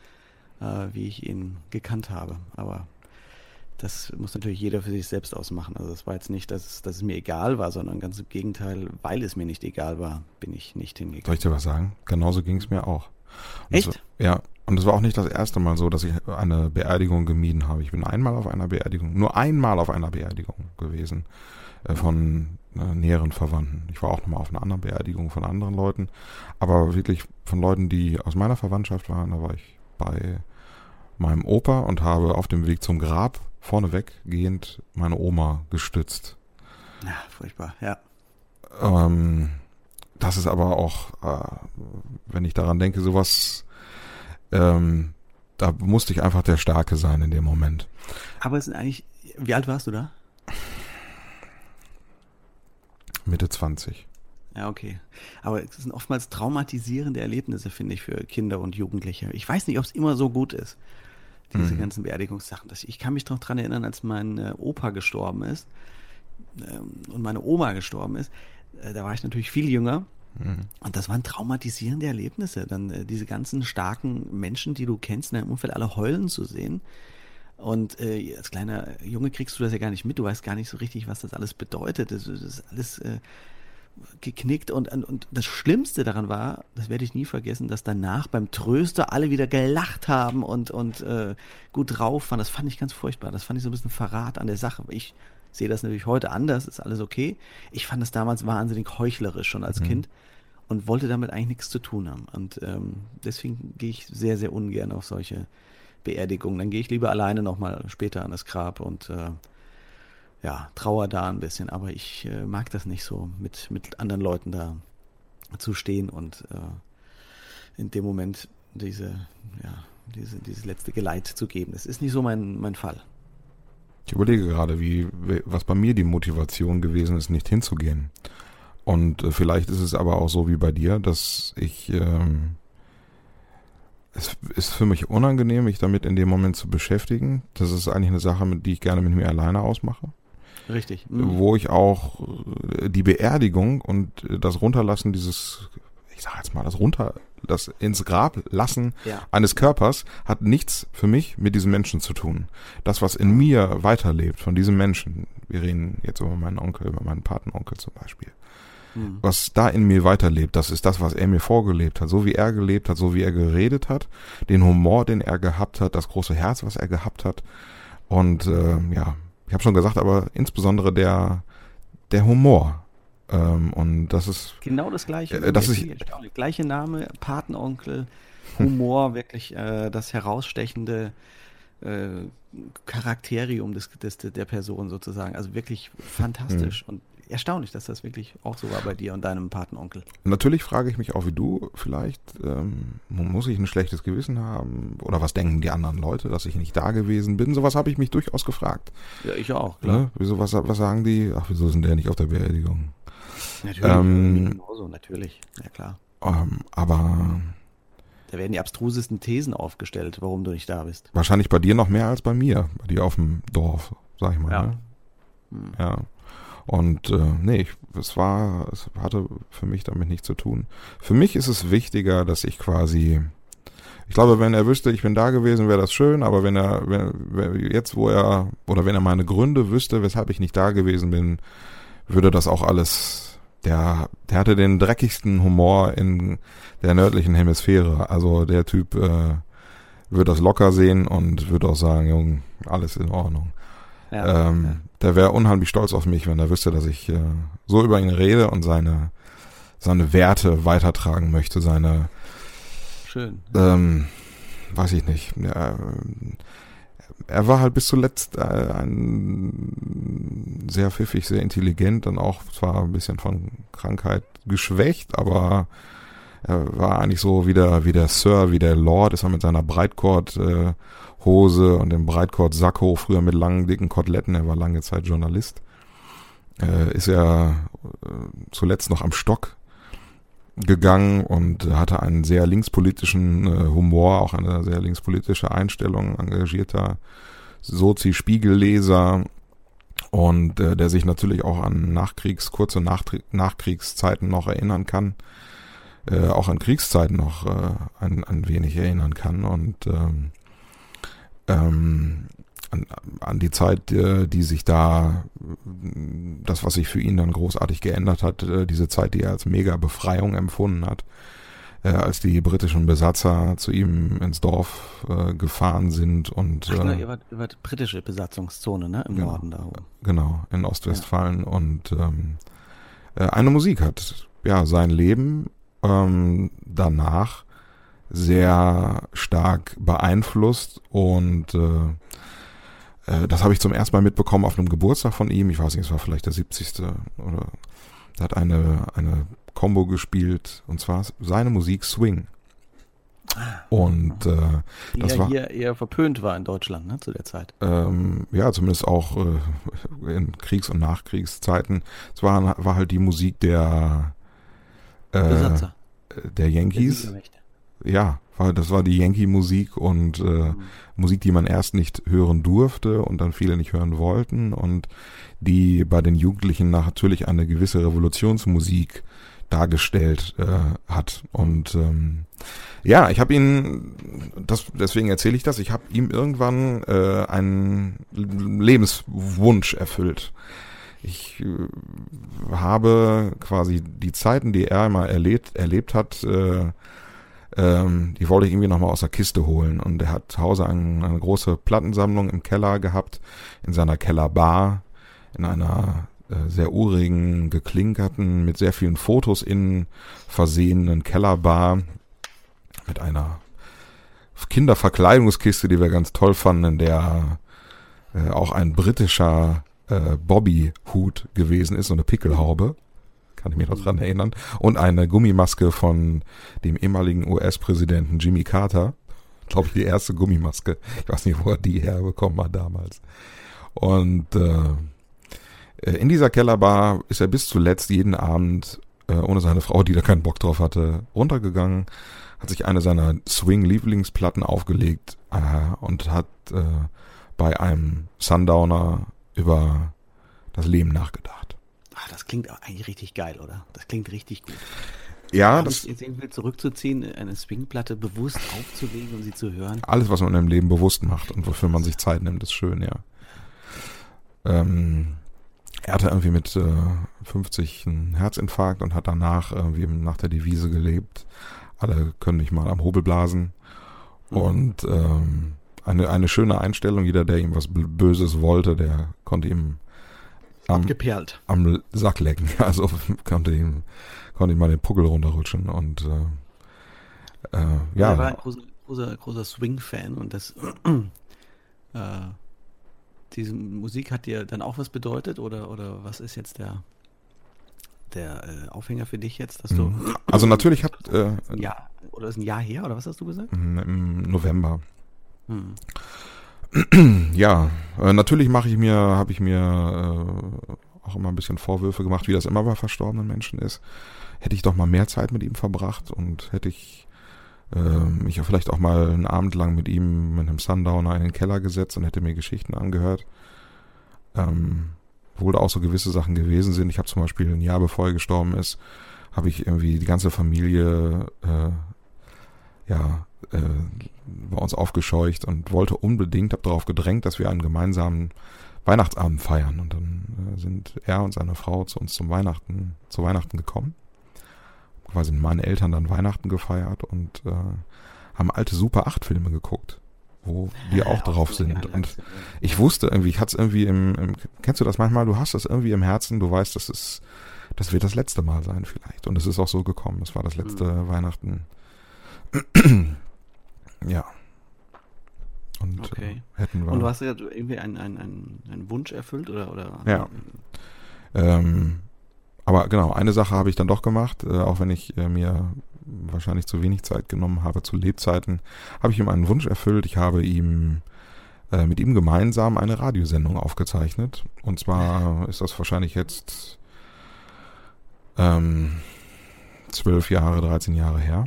äh, wie ich ihn gekannt habe. Aber das muss natürlich jeder für sich selbst ausmachen. Also es war jetzt nicht, dass es, dass es mir egal war, sondern ganz im Gegenteil, weil es mir nicht egal war, bin ich nicht Soll hingegangen. ich dir was sagen? Genauso ging es mir auch. Und Echt? War- ja. Und es war auch nicht das erste Mal so, dass ich eine Beerdigung gemieden habe. Ich bin einmal auf einer Beerdigung, nur einmal auf einer Beerdigung gewesen äh, von äh, näheren Verwandten. Ich war auch nochmal auf einer anderen Beerdigung von anderen Leuten, aber wirklich von Leuten, die aus meiner Verwandtschaft waren. Da war ich bei meinem Opa und habe auf dem Weg zum Grab vorneweg gehend meine Oma gestützt. Ja, furchtbar, ja. Ähm, das ist aber auch, äh, wenn ich daran denke, sowas, ähm, da musste ich einfach der Starke sein in dem Moment. Aber es sind eigentlich, wie alt warst du da? Mitte 20. Ja, okay. Aber es sind oftmals traumatisierende Erlebnisse, finde ich, für Kinder und Jugendliche. Ich weiß nicht, ob es immer so gut ist, diese Mhm. ganzen Beerdigungssachen. Ich kann mich noch dran erinnern, als mein äh, Opa gestorben ist ähm, und meine Oma gestorben ist. Äh, da war ich natürlich viel jünger. Mhm. Und das waren traumatisierende Erlebnisse. Dann äh, diese ganzen starken Menschen, die du kennst, in deinem Umfeld alle heulen zu sehen. Und äh, als kleiner Junge kriegst du das ja gar nicht mit. Du weißt gar nicht so richtig, was das alles bedeutet. Das, das ist alles äh, geknickt. Und, und, das Schlimmste daran war, das werde ich nie vergessen, dass danach beim Tröster alle wieder gelacht haben und, und äh, gut drauf waren. Das fand ich ganz furchtbar. Das fand ich so ein bisschen Verrat an der Sache. Ich sehe das natürlich heute anders, ist alles okay. Ich fand das damals wahnsinnig heuchlerisch schon als Kind und wollte damit eigentlich nichts zu tun haben. Und ähm, deswegen gehe ich sehr, sehr ungern auf solche Beerdigungen. Dann gehe ich lieber alleine nochmal später an das Grab und äh, ja, trauer da ein bisschen. Aber ich äh, mag das nicht so, mit, mit anderen Leuten da zu stehen und äh, in dem Moment diese, ja, diese, dieses letzte Geleit zu geben. Das ist nicht so mein, mein Fall. Ich überlege gerade, wie, was bei mir die Motivation gewesen ist, nicht hinzugehen. Und äh, vielleicht ist es aber auch so wie bei dir, dass ich, ähm, es ist für mich unangenehm, mich damit in dem Moment zu beschäftigen. Das ist eigentlich eine Sache, die ich gerne mit mir alleine ausmache. Richtig. Mhm. wo ich auch äh, die Beerdigung und das Runterlassen dieses, ich sag jetzt mal, das runter, das ins Grab lassen Ja. eines Körpers hat nichts für mich mit diesem Menschen zu tun. Das, was in mir weiterlebt von diesem Menschen, wir reden jetzt über meinen Onkel, über meinen Patenonkel zum Beispiel, Mhm. was da in mir weiterlebt, das ist das, was er mir vorgelebt hat, so wie er gelebt hat, so wie er geredet hat, den Humor, den er gehabt hat, das große Herz, was er gehabt hat. Und äh, ja, ich habe schon gesagt, aber insbesondere der, der Humor. Ähm, und das ist, Genau das gleiche. Äh, das ist-. Gleiche Name, Patenonkel, Humor, [LAUGHS] wirklich äh, das herausstechende äh, Charakterium des, des, der Person sozusagen. Also wirklich fantastisch Hm. und erstaunlich, dass das wirklich auch so war bei dir und deinem Patenonkel. natürlich frage ich mich auch wie du vielleicht, ähm, muss ich ein schlechtes Gewissen haben? Oder was denken die anderen Leute, dass ich nicht da gewesen bin? Sowas habe ich mich durchaus gefragt. Ja, ich auch, Ne? Wieso, was, was sagen die? Ach, wieso sind der nicht auf der Beerdigung? Natürlich, Ähm, genauso, natürlich. Ja klar. Ähm, aber Da werden die abstrusesten Thesen aufgestellt, warum du nicht da bist. wahrscheinlich bei dir noch mehr als bei mir, bei dir auf dem Dorf, sag ich mal. Ja. Ne? Hm. Ja. Und äh, nee, ich, es war, es hatte für mich damit nichts zu tun. Für mich ist es wichtiger, dass ich quasi, ich glaube, wenn er wüsste, ich bin da gewesen, wäre das schön, aber wenn er, wenn, wenn, jetzt wo er, oder wenn er meine Gründe wüsste, weshalb ich nicht da gewesen bin, würde das auch alles, der, der hatte den dreckigsten Humor in der nördlichen Hemisphäre. Also der Typ äh, würde das locker sehen und würde auch sagen, Jung, alles in Ordnung. Ja, ähm, ja. Der wäre unheimlich stolz auf mich, wenn er wüsste, dass ich äh, so über ihn rede und seine, seine Werte weitertragen möchte, seine, Schön. ähm, weiß ich nicht. Ja, er war halt bis zuletzt äh, ein sehr pfiffig, sehr intelligent und auch zwar ein bisschen von Krankheit geschwächt, aber er war eigentlich so wie der, wie der Sir, wie der Lord, ist er mit seiner Breitkord äh, Hose und dem Breitkord Sakko, früher mit langen, dicken Koteletten, er war lange Zeit Journalist, äh, ist er äh, zuletzt noch am Stock gegangen und hatte einen sehr linkspolitischen äh, Humor, auch eine sehr linkspolitische Einstellung, engagierter Sozi-Spiegelleser und äh, der sich natürlich auch an Nachkriegs, kurze Nachtrie Nachkriegszeiten noch erinnern kann, äh, auch an Kriegszeiten noch äh, ein, ein wenig erinnern kann und ähm, ähm, an, an die Zeit, äh, die sich da, das, was sich für ihn dann großartig geändert hat, äh, diese Zeit, die er als mega Befreiung empfunden hat, äh, als die britischen Besatzer zu ihm ins Dorf äh, gefahren sind und Ach, genau, äh, wart, ihr wart britische Besatzungszone, ne? Im Genau. Norden da oben. genau in Ostwestfalen und ähm, äh, eine Musik hat ja sein Leben ähm, danach sehr stark beeinflusst und äh, äh, das habe ich zum ersten Mal mitbekommen auf einem Geburtstag von ihm. Ich weiß nicht, es war vielleicht der 70. oder er hat eine eine Combo gespielt und zwar seine Musik Swing. Und äh, Die Das ja war- hier eher verpönt war in Deutschland, ne? Zu der Zeit. ähm, ja, zumindest auch äh, in Kriegs- und Nachkriegszeiten. Es war, war halt die Musik der, äh, Besatzer. der der Yankees. Siegermächte. Ja, war, das war die Yankee-Musik und äh, Mhm. Musik, die man erst nicht hören durfte und dann viele nicht hören wollten und die bei den Jugendlichen natürlich eine gewisse Revolutionsmusik dargestellt äh, hat. Und ähm, ja, ich habe ihn, das, deswegen erzähle ich das, ich habe ihm irgendwann äh, einen Lebenswunsch erfüllt. Ich äh, habe quasi die Zeiten, die er mal erlebt, erlebt hat, äh, ähm, die wollte ich irgendwie nochmal aus der Kiste holen. Und er hat zu Hause ein, eine große Plattensammlung im Keller gehabt, in seiner Kellerbar, in einer äh, sehr urigen, geklinkerten, mit sehr vielen Fotos innen versehenen Kellerbar, mit einer Kinderverkleidungskiste, die wir ganz toll fanden, in der äh, auch ein britischer äh, Bobby-Hut gewesen ist, so eine Pickelhaube. Kann ich mich noch dran erinnern. Und eine Gummimaske von dem ehemaligen US-Präsidenten Jimmy Carter. Glaube ich, die erste Gummimaske. Ich weiß nicht, wo er die herbekommen hat damals. Und äh, in dieser Kellerbar ist er bis zuletzt jeden Abend, äh, ohne seine Frau, die da keinen Bock drauf hatte, runtergegangen, hat sich eine seiner Swing-Lieblingsplatten aufgelegt äh, und hat äh, bei einem Sundowner über das Leben nachgedacht. Ah, das klingt eigentlich richtig geil, oder? Das klingt richtig gut. Ja, das jetzt irgendwie zurückzuziehen, eine Swingplatte bewusst aufzulegen und sie zu hören. alles, was man im Leben bewusst macht und wofür man sich Zeit nimmt, ist schön, ja. Ähm, er hatte irgendwie mit äh, 50 einen Herzinfarkt und hat danach irgendwie nach der Devise gelebt. Alle können nicht mal am Hobel blasen. Mhm. Und ähm, eine, eine schöne Einstellung. Jeder, der ihm was Böses wollte, der konnte ihm am, Geperlt. am Sack lecken. [LAUGHS] Also konnte ihm, konnte ihm mal den Puckel runterrutschen. Und äh, äh, ja, Er war ein großer, großer, großer Swing-Fan und das, [CLEARS THROAT] äh, diese Musik hat dir dann auch was bedeutet oder, oder was ist jetzt der, der äh, Aufhänger für dich jetzt, dass du Mhm. also natürlich hat äh, Jahr, oder ist ein Jahr her oder was hast du gesagt? im November Hm. [CLEARS THROAT] Ja, äh, natürlich mache ich mir, habe ich mir äh, auch immer ein bisschen Vorwürfe gemacht, wie das immer bei verstorbenen Menschen ist. Hätte ich doch mal mehr Zeit mit ihm verbracht und hätte ich äh, mich ja vielleicht auch mal einen Abend lang mit ihm mit einem Sundowner in den Keller gesetzt und hätte mir Geschichten angehört. Ähm, wohl auch so gewisse Sachen gewesen sind. Ich habe zum Beispiel ein Jahr bevor er gestorben ist, habe ich irgendwie die ganze Familie äh, ja äh, bei uns aufgescheucht und wollte unbedingt, habe darauf gedrängt, dass wir einen gemeinsamen Weihnachtsabend feiern. Und dann äh, sind er und seine Frau zu uns zum Weihnachten, zu Weihnachten gekommen. Quasi meine Eltern dann Weihnachten gefeiert und äh, haben alte Super 8 Filme geguckt, wo die auch drauf sind. Und ich wusste irgendwie, ich hatte es irgendwie im, im, kennst du das manchmal? Du hast das irgendwie im Herzen, du weißt, das ist, das wird das letzte Mal sein vielleicht. Und es ist auch so gekommen. Es war das letzte Weihnachten. Ja. Und Okay. äh, hätten wir. Und du hast ja irgendwie einen, einen, einen, einen Wunsch erfüllt oder, oder Ja. Ähm, aber genau, eine Sache habe ich dann doch gemacht, äh, auch wenn ich äh, mir wahrscheinlich zu wenig Zeit genommen habe zu Lebzeiten, habe ich ihm einen Wunsch erfüllt. Ich habe ihm äh, mit ihm gemeinsam eine Radiosendung aufgezeichnet. Und zwar [LAUGHS] ist das wahrscheinlich jetzt ähm, zwölf Jahre, 13 Jahre her.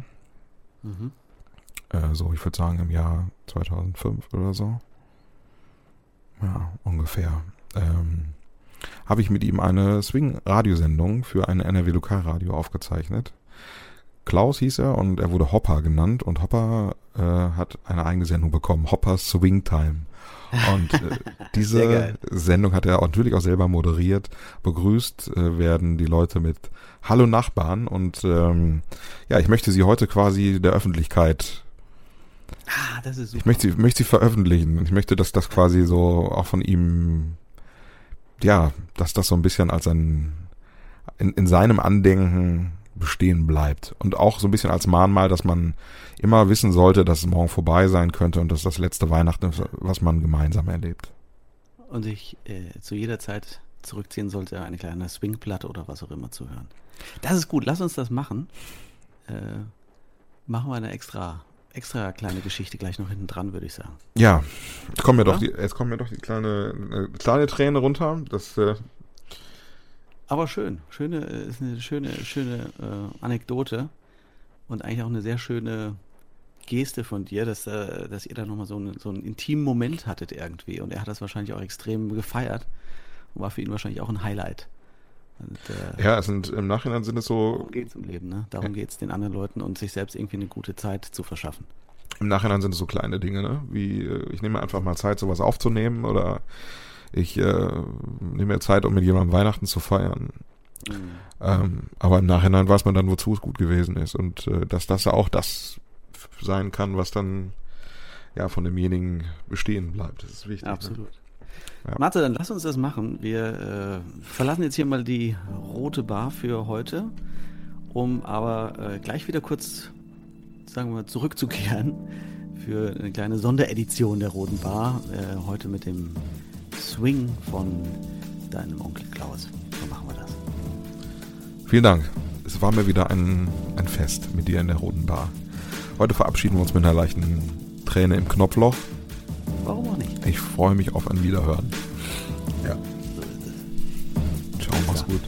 Mhm. Äh, so, ich würde sagen im Jahr 2005 oder so. Ja, ungefähr. Ähm, habe ich mit ihm eine Swing-Radiosendung für ein NRW-Lokalradio aufgezeichnet. Klaus hieß er und er wurde Hopper genannt und Hopper äh, hat eine eigene Sendung bekommen, Hopper Swing Time. Und äh, [LAUGHS] diese Sendung hat er natürlich auch selber moderiert. Begrüßt äh, werden die Leute mit Hallo Nachbarn und ähm, ja, ich möchte sie heute quasi der Öffentlichkeit Ah, das ist super. ich möchte sie, möchte sie veröffentlichen. Ich möchte, dass das quasi so auch von ihm, ja, dass das so ein bisschen als ein, in, in seinem Andenken bestehen bleibt. Und auch so ein bisschen als Mahnmal, dass man immer wissen sollte, dass es morgen vorbei sein könnte und dass das letzte Weihnachten ist, was man gemeinsam erlebt. Und sich äh, zu jeder Zeit zurückziehen sollte, eine kleine Swingplatte oder was auch immer zu hören. Das ist gut, lass uns das machen. Äh, machen wir eine extra, extra kleine Geschichte gleich noch hinten dran, würde ich sagen. Ja, jetzt kommt mir Oder? doch die, jetzt kommt mir doch die kleine, äh, kleine Träne runter. Das, äh, Aber schön, schöne, äh, ist eine schöne, schöne äh, Anekdote und eigentlich auch eine sehr schöne Geste von dir, dass, äh, dass ihr da nochmal so, so einen intimen Moment hattet irgendwie. Und er hat das wahrscheinlich auch extrem gefeiert und war für ihn wahrscheinlich auch ein Highlight. Und, äh, ja, es sind, im Nachhinein sind es so, Darum geht es im Leben, ne? Darum geht es den anderen Leuten und sich selbst irgendwie eine gute Zeit zu verschaffen. Im Nachhinein sind es so kleine Dinge, ne? Wie äh, ich nehme einfach mal Zeit, sowas aufzunehmen oder ich äh, nehme mir Zeit, um mit jemandem Weihnachten zu feiern. Ähm, aber im Nachhinein weiß man dann, wozu es gut gewesen ist und äh, dass das ja auch das sein kann, was dann ja von demjenigen bestehen bleibt. Das ist wichtig. Ne? Ja. Mathe, dann lass uns das machen. Wir äh, verlassen jetzt hier mal die rote Bar für heute, um aber äh, gleich wieder kurz, sagen wir mal, zurückzukehren für eine kleine Sonderedition der roten Bar. Äh, heute mit dem Swing von deinem Onkel Klaus. So machen wir das. Vielen Dank. Es war mir wieder ein, ein Fest mit dir in der Roten Bar. Heute verabschieden wir uns mit einer leichten Träne im Knopfloch. Warum auch nicht? Ich freue mich auf ein Wiederhören. Ja. Ciao, mach's gut.